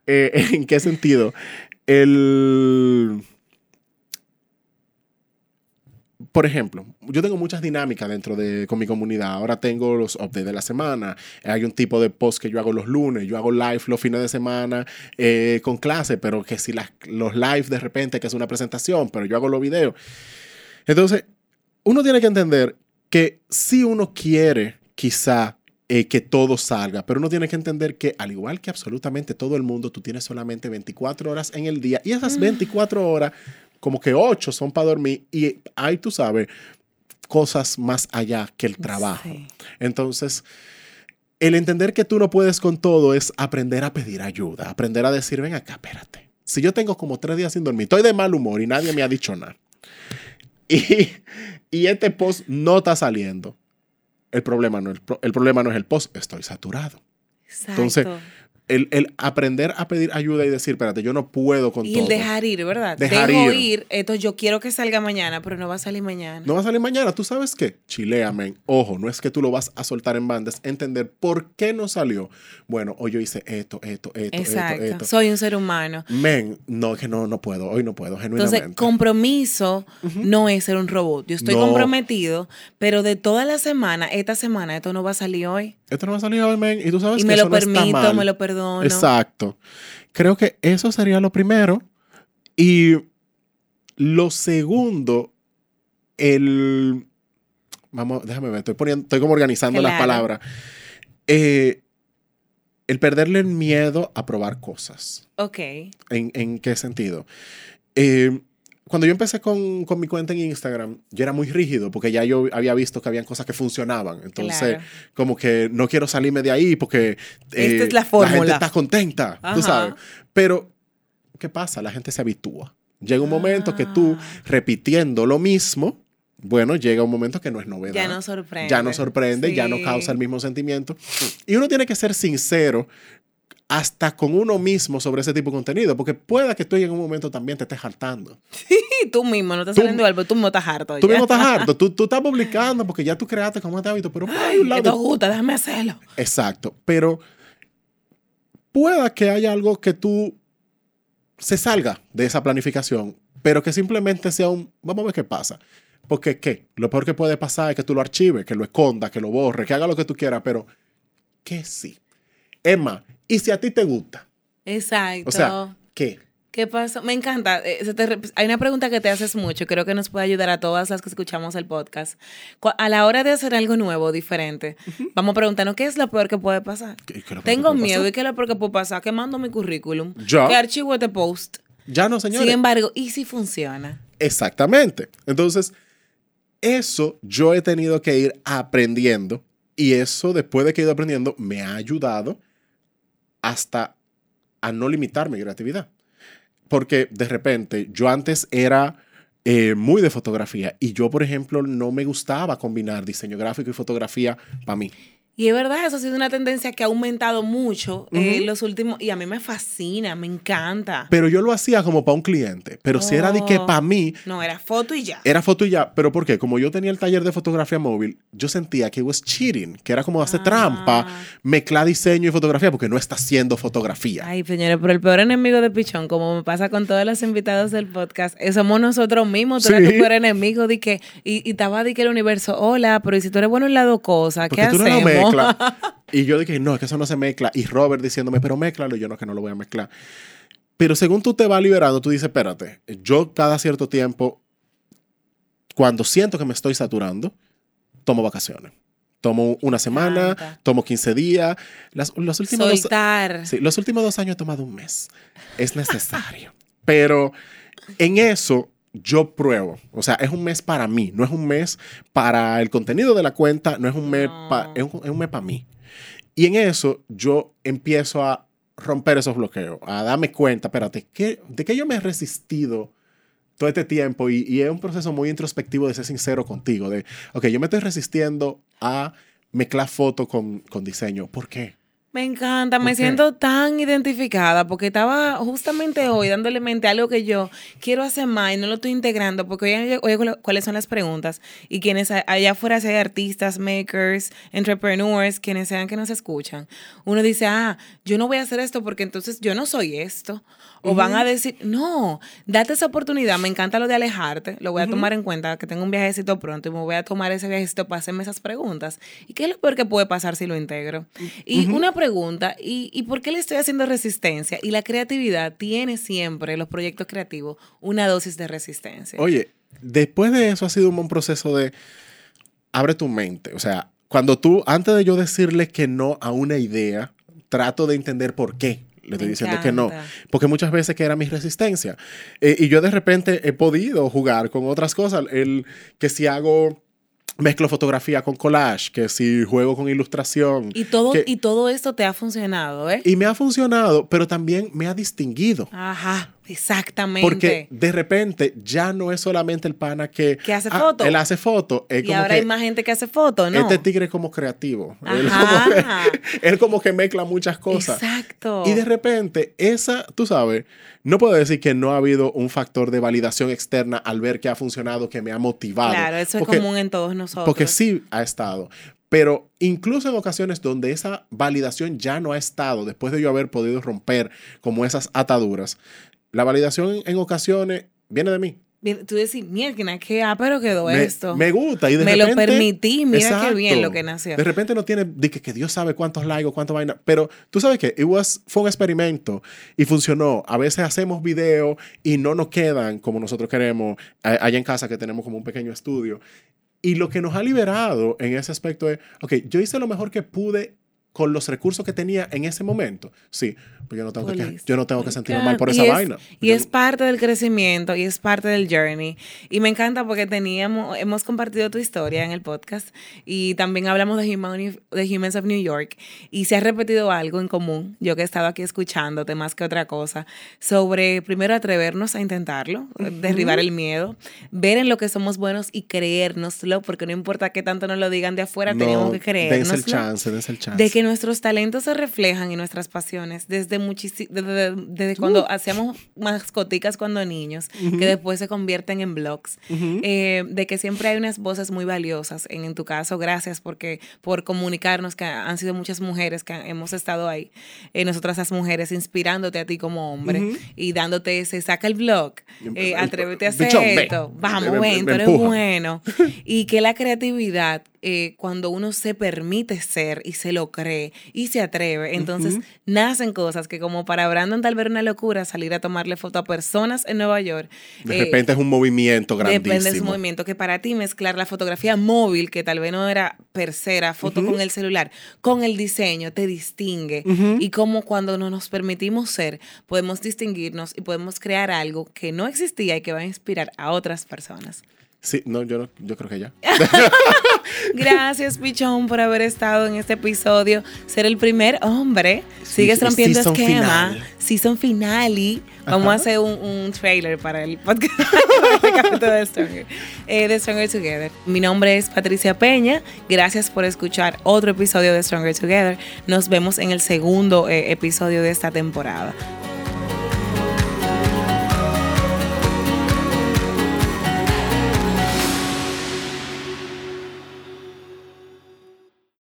Eh, ¿En qué sentido? El. Por ejemplo, yo tengo muchas dinámicas dentro de con mi comunidad. Ahora tengo los updates de la semana. Hay un tipo de post que yo hago los lunes. Yo hago live los fines de semana eh, con clase, pero que si las, los live de repente que es una presentación, pero yo hago los videos. Entonces, uno tiene que entender que si uno quiere quizá eh, que todo salga, pero uno tiene que entender que al igual que absolutamente todo el mundo, tú tienes solamente 24 horas en el día y esas 24 horas, como que 8 son para dormir y hay, tú sabes, cosas más allá que el trabajo. Sí. Entonces, el entender que tú no puedes con todo es aprender a pedir ayuda, aprender a decir, ven acá, espérate. Si yo tengo como tres días sin dormir, estoy de mal humor y nadie me ha dicho nada. Y, y este post no está saliendo. El problema, no, el, el problema no es el post, estoy saturado. Exacto. Entonces, El, el aprender a pedir ayuda y decir, espérate, yo no puedo con y todo. el dejar ir, ¿verdad? Dejar Dejo ir. ir. Esto yo quiero que salga mañana, pero no va a salir mañana. No va a salir mañana, tú sabes qué, chilea, men. Ojo, no es que tú lo vas a soltar en bandas, entender por qué no salió. Bueno, hoy yo hice esto, esto, esto, Exacto. esto, esto. Soy un ser humano. Men, no, que no, no puedo, hoy no puedo, Entonces, genuinamente. compromiso no es ser un robot. Yo estoy No. comprometido, pero de toda la semana, esta semana, esto no va a salir hoy. Esto no va a salir hoy, men, y tú sabes Y que me eso lo no está permito, mal. me lo perdono. Exacto. Creo que eso sería lo primero. Y lo segundo, el... Vamos, déjame ver, estoy, poniendo, estoy como organizando las palabras. Eh, el perderle el miedo a probar cosas. Ok. ¿En, en qué sentido? Eh, cuando yo empecé con, con mi cuenta en Instagram, yo era muy rígido porque ya yo había visto que habían cosas que funcionaban. Entonces, Claro. como que no quiero salirme de ahí porque eh, Esta es la gente fórmula. está contenta, tú Ajá. sabes. Pero, ¿qué pasa? La gente se habitúa. Llega un momento que tú, Ah. repitiendo lo mismo, bueno, llega un momento que no es novedad. Ya no sorprende. Ya no sorprende, ya no Sí. causa el mismo sentimiento. Y uno tiene que ser sincero hasta con uno mismo sobre ese tipo de contenido, porque pueda que tú en un momento también te estés hartando. Y tú mismo, no estás Tú- saliendo algo, tú me estás harto. Tú ya. mismo estás harto, tú, tú estás publicando porque ya tú creaste como este hábito, pero por Ay, un lado- esto gusta, déjame hacerlo. Exacto, pero pueda que haya algo que tú se salga de esa planificación, pero que simplemente sea un, vamos a ver qué pasa. Porque, ¿qué? Lo peor que puede pasar es que tú lo archives, que lo escondas, que lo borres, que haga lo que tú quieras, pero que sí. Emma, ¿y si a ti te gusta? Exacto. O sea, ¿qué? ¿Qué pasa? Me encanta. eh, se te rep- hay una pregunta que te haces mucho, creo que nos puede ayudar a todas las que escuchamos el podcast. A la hora de hacer algo nuevo, diferente, vamos a preguntarnos qué es lo peor que puede pasar. ¿Qué- qué es lo peor Tengo que puede miedo pasar? y qué es lo peor que puede pasar. Que mando mi currículum. Ya. Que archivo este post. Ya no, señores. Sin embargo, ¿y si funciona? Exactamente. Entonces, eso yo he tenido que ir aprendiendo y eso después de que he ido aprendiendo me ha ayudado hasta a no limitar mi creatividad. Porque de repente yo antes era eh, muy de fotografía y yo, por ejemplo, no me gustaba combinar diseño gráfico y fotografía para mí. Y es verdad, eso ha sido una tendencia que ha aumentado mucho en los últimos, y a mí me fascina, me encanta. Pero yo lo hacía como para un cliente, pero si era de que Oh. para mí, No, era foto y ya. era foto y ya. ¿Pero por qué? Como yo tenía el taller de fotografía móvil, yo sentía que it was cheating, que era como hacer Ah. trampa, mezclar diseño y fotografía, porque no está haciendo fotografía. Ay, señores, pero el peor enemigo de Pichón, como me pasa con todos los invitados del podcast, eh, somos nosotros mismos. Tú eres Sí. tu peor enemigo. De que, y, y estaba de que el universo, hola, pero ¿y si tú eres bueno en cosas, ¿qué Porque lo hacemos? Mezclas. Y yo dije, no, es que eso no se mezcla. Y Robert diciéndome, pero mézclalo. Y yo no, que no lo voy a mezclar. Pero según tú te vas liberando, tú dices, espérate, yo cada cierto tiempo, cuando siento que me estoy saturando, tomo vacaciones. Tomo una semana, encanta. tomo 15 días. Las- los, últimos dos, sí, los últimos dos años he tomado un mes. Es necesario. Pero en eso yo pruebo. O sea, es un mes para mí, no es un mes para el contenido de la cuenta, no es un mes No. para es un, es un mes para mí. Y en eso yo empiezo a romper esos bloqueos, a darme cuenta, espérate, ¿qué, ¿de qué yo me he resistido todo este tiempo? Y, y es un proceso muy introspectivo de ser sincero contigo, de, ok, yo me estoy resistiendo a mezclar foto con, con diseño. ¿Por qué? Me encanta, me siento tan identificada porque estaba justamente hoy dándole mente a algo que yo quiero hacer más y no lo estoy integrando porque hoy oye cuáles son las preguntas y quienes allá afuera si hay artistas, makers, entrepreneurs, quienes sean que nos escuchan, uno dice, ah, yo no voy a hacer esto porque entonces yo no soy esto. O van a decir, no, date esa oportunidad, me encanta lo de alejarte, lo voy a tomar en cuenta, que tengo un viajecito pronto y me voy a tomar ese viajecito para hacerme esas preguntas. ¿Y qué es lo peor que puede pasar si lo integro? Y una pregunta, ¿y, ¿y por qué le estoy haciendo resistencia? Y la creatividad tiene siempre, los proyectos creativos, una dosis de resistencia. Oye, después de eso ha sido un buen proceso de abre tu mente. O sea, cuando tú, antes de yo decirle que no a una idea, trato de entender por qué le estoy Me diciendo que no. Porque muchas veces que era mi resistencia. Eh, y yo de repente he podido jugar con otras cosas. El, que si hago, mezclo fotografía con collage, que si juego con ilustración. y, todo, que- y todo esto te ha funcionado, ¿eh? y me ha funcionado, pero también me ha distinguido. Ajá, exactamente. Porque de repente ya no es solamente el pana que... Que hace ah, foto. Él hace foto. Y como ahora que hay más gente que hace fotos, ¿no? Este tigre es como creativo. Él como, que, él como que mezcla muchas cosas. Exacto. Y de repente, esa, tú sabes, no puedo decir que no ha habido un factor de validación externa al ver que ha funcionado, que me ha motivado. Claro, eso Porque- es común en todos nosotros. Porque sí ha estado. Pero incluso en ocasiones donde esa validación ya no ha estado, después de yo haber podido romper como esas ataduras, la validación en ocasiones viene de mí. Tú decís, mierda, qué pero quedó me, esto. me gusta y de Me lo repente- permití, mira qué Exacto. bien lo que nació. De repente no tiene, de que, que Dios sabe cuántos likes o cuánto vaina, pero tú sabes que it was, fue un experimento y funcionó. A veces hacemos videos y no nos quedan como nosotros queremos, allá en casa que tenemos como un pequeño estudio. Y lo que nos ha liberado en ese aspecto es, ok, yo hice lo mejor que pude con los recursos que tenía en ese momento. Sí, pero yo no tengo, que, Police. yo no tengo que sentirme Claro, mal por y esa es- vaina. Y Yo- es parte del crecimiento y es parte del journey. Y me encanta porque teníamos, hemos compartido tu historia en el podcast y también hablamos de, Humani- de Humans of New York y se ha repetido algo en común, yo que he estado aquí escuchándote más que otra cosa, sobre primero atrevernos a intentarlo, derribar el miedo, ver en lo que somos buenos y creérnoslo, porque no importa qué tanto nos lo digan de afuera, tenemos que dense creérnoslo. el chance, dense el chance. De que nuestros talentos se reflejan y nuestras pasiones desde muchisi- desde, desde Uh. cuando hacíamos mascoticas cuando niños, que después se convierten en blogs. Eh, de que siempre hay unas voces muy valiosas. En, en tu caso, gracias porque por comunicarnos que han sido muchas mujeres que hemos estado ahí. Eh, nosotras las mujeres inspirándote a ti como hombre y dándote ese, saca el blog, eh, atrévete a hacer Bichón, esto, vamos, Ve, ve, ven, tú eres bueno. Y que la creatividad eh, cuando uno se permite ser y se lo cree y se atreve, entonces nacen cosas que como para Brandon tal vez una locura salir a tomarle foto a personas en Nueva York. De eh, repente es un movimiento grandísimo. Depende de su movimiento, que para ti mezclar la fotografía móvil, que tal vez no era per se, era foto con el celular, con el diseño, te distingue. Y como cuando no nos permitimos ser, podemos distinguirnos y podemos crear algo que no existía y que va a inspirar a otras personas. Sí, no, yo, no, yo creo que ya. Gracias, Pichón, por haber estado en este episodio. Ser el primer hombre. Sigues rompiendo season esquema. final. Season finale. Vamos a hacer un, un trailer para el podcast este de Stronger, eh, de Stronger Together. Mi nombre es Patricia Peña. Gracias por escuchar otro episodio de Stronger Together. Nos vemos en el segundo eh, episodio de esta temporada.